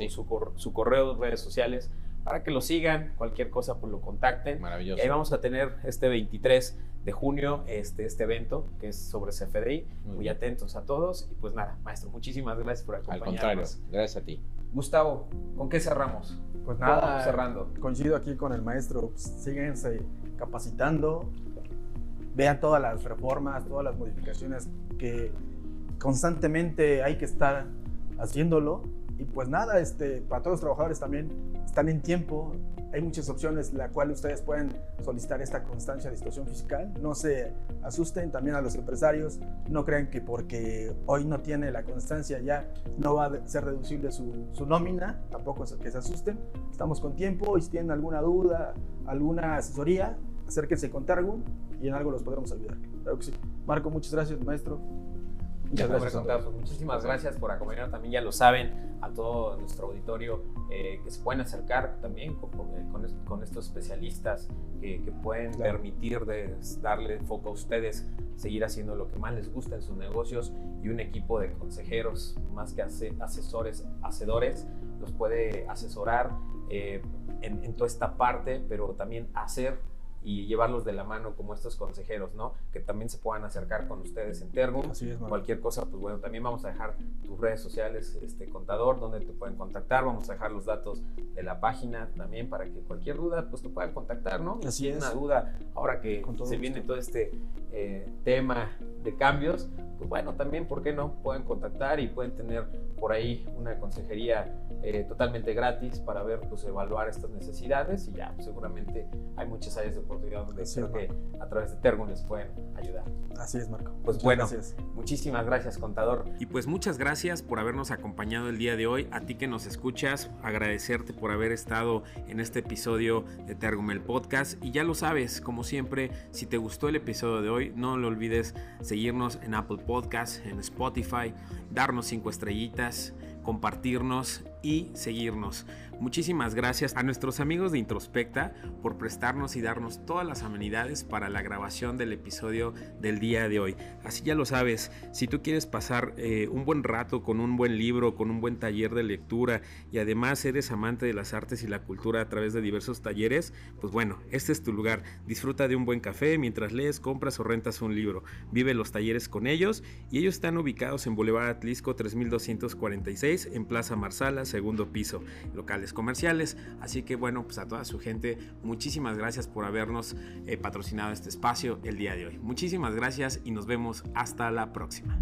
su, correo, redes sociales, para que lo sigan, cualquier cosa pues lo contacten. Maravilloso. Y ahí vamos a tener este 23 de junio este, este evento que es sobre CFDI. Muy, atentos a todos. Y pues nada, maestro, muchísimas gracias por acompañarnos. Al contrario, gracias a ti. Gustavo, ¿con qué cerramos? Pues nada, cerrando. Coincido aquí con el maestro. Pues, síguense capacitando. Vean todas las reformas, todas las modificaciones que constantemente hay que estar haciéndolo y pues nada, este, para todos los trabajadores también están en tiempo. Hay muchas opciones la cual ustedes pueden solicitar esta constancia de situación fiscal. No se asusten también a los empresarios. No crean que porque hoy no tiene la constancia ya no va a ser reducible su, su nómina. Tampoco que se asusten. Estamos con tiempo y si tienen alguna duda, alguna asesoría, acérquense con Targun y en algo los podremos ayudar. Marco, muchas gracias, maestro. Muchas gracias. muchísimas gracias por acompañarnos. También ya lo saben a todo nuestro auditorio eh, que se pueden acercar también con, con, estos especialistas que, pueden permitir de darle foco a ustedes, seguir haciendo lo que más les gusta en sus negocios y un equipo de consejeros más que asesores, hacedores, los puede asesorar eh, en, en toda esta parte, pero también hacer y llevarlos de la mano como estos consejeros, ¿no? Que también se puedan acercar con ustedes en Tergum. Así es. Cualquier cosa, pues bueno, también vamos a dejar tus redes sociales, este contador, donde te pueden contactar. Vamos a dejar los datos de la página también para que cualquier duda, pues te puedan contactar, ¿no? Así Si es. Una duda, ahora que se gusto. viene todo este eh, tema de cambios, pues bueno, también, ¿por qué no? Pueden contactar y pueden tener por ahí una consejería eh, totalmente gratis para ver, pues evaluar estas necesidades y ya, pues, seguramente hay muchas áreas de oportunidad donde Así es, creo que a través de Tergun les pueden ayudar. Así es, Marco. Pues Muchas bueno, gracias. Muchísimas gracias, contador. Y pues muchas gracias por habernos acompañado el día de hoy. A ti que nos escuchas, agradecerte por haber estado en este episodio de Tergum el Podcast. Y ya lo sabes, como siempre, si te gustó el episodio de hoy, no lo olvides seguirnos en Apple Podcast, en Spotify, darnos cinco estrellitas, compartirnos y seguirnos. Muchísimas gracias a nuestros amigos de Introspecta por prestarnos y darnos todas las amenidades para la grabación del episodio del día de hoy. Así ya lo sabes, si tú quieres pasar eh, un buen rato con un buen libro, con un buen taller de lectura y además eres amante de las artes y la cultura a través de diversos talleres, pues bueno, este es tu lugar. Disfruta de un buen café mientras lees, compras o rentas un libro. Vive los talleres con ellos y ellos están ubicados en Boulevard Atlisco 3246 en Plaza Marsala, segundo piso, comerciales. Así que bueno, pues a toda su gente, muchísimas gracias por habernos eh, patrocinado este espacio el día de hoy. Muchísimas gracias y nos vemos hasta la próxima.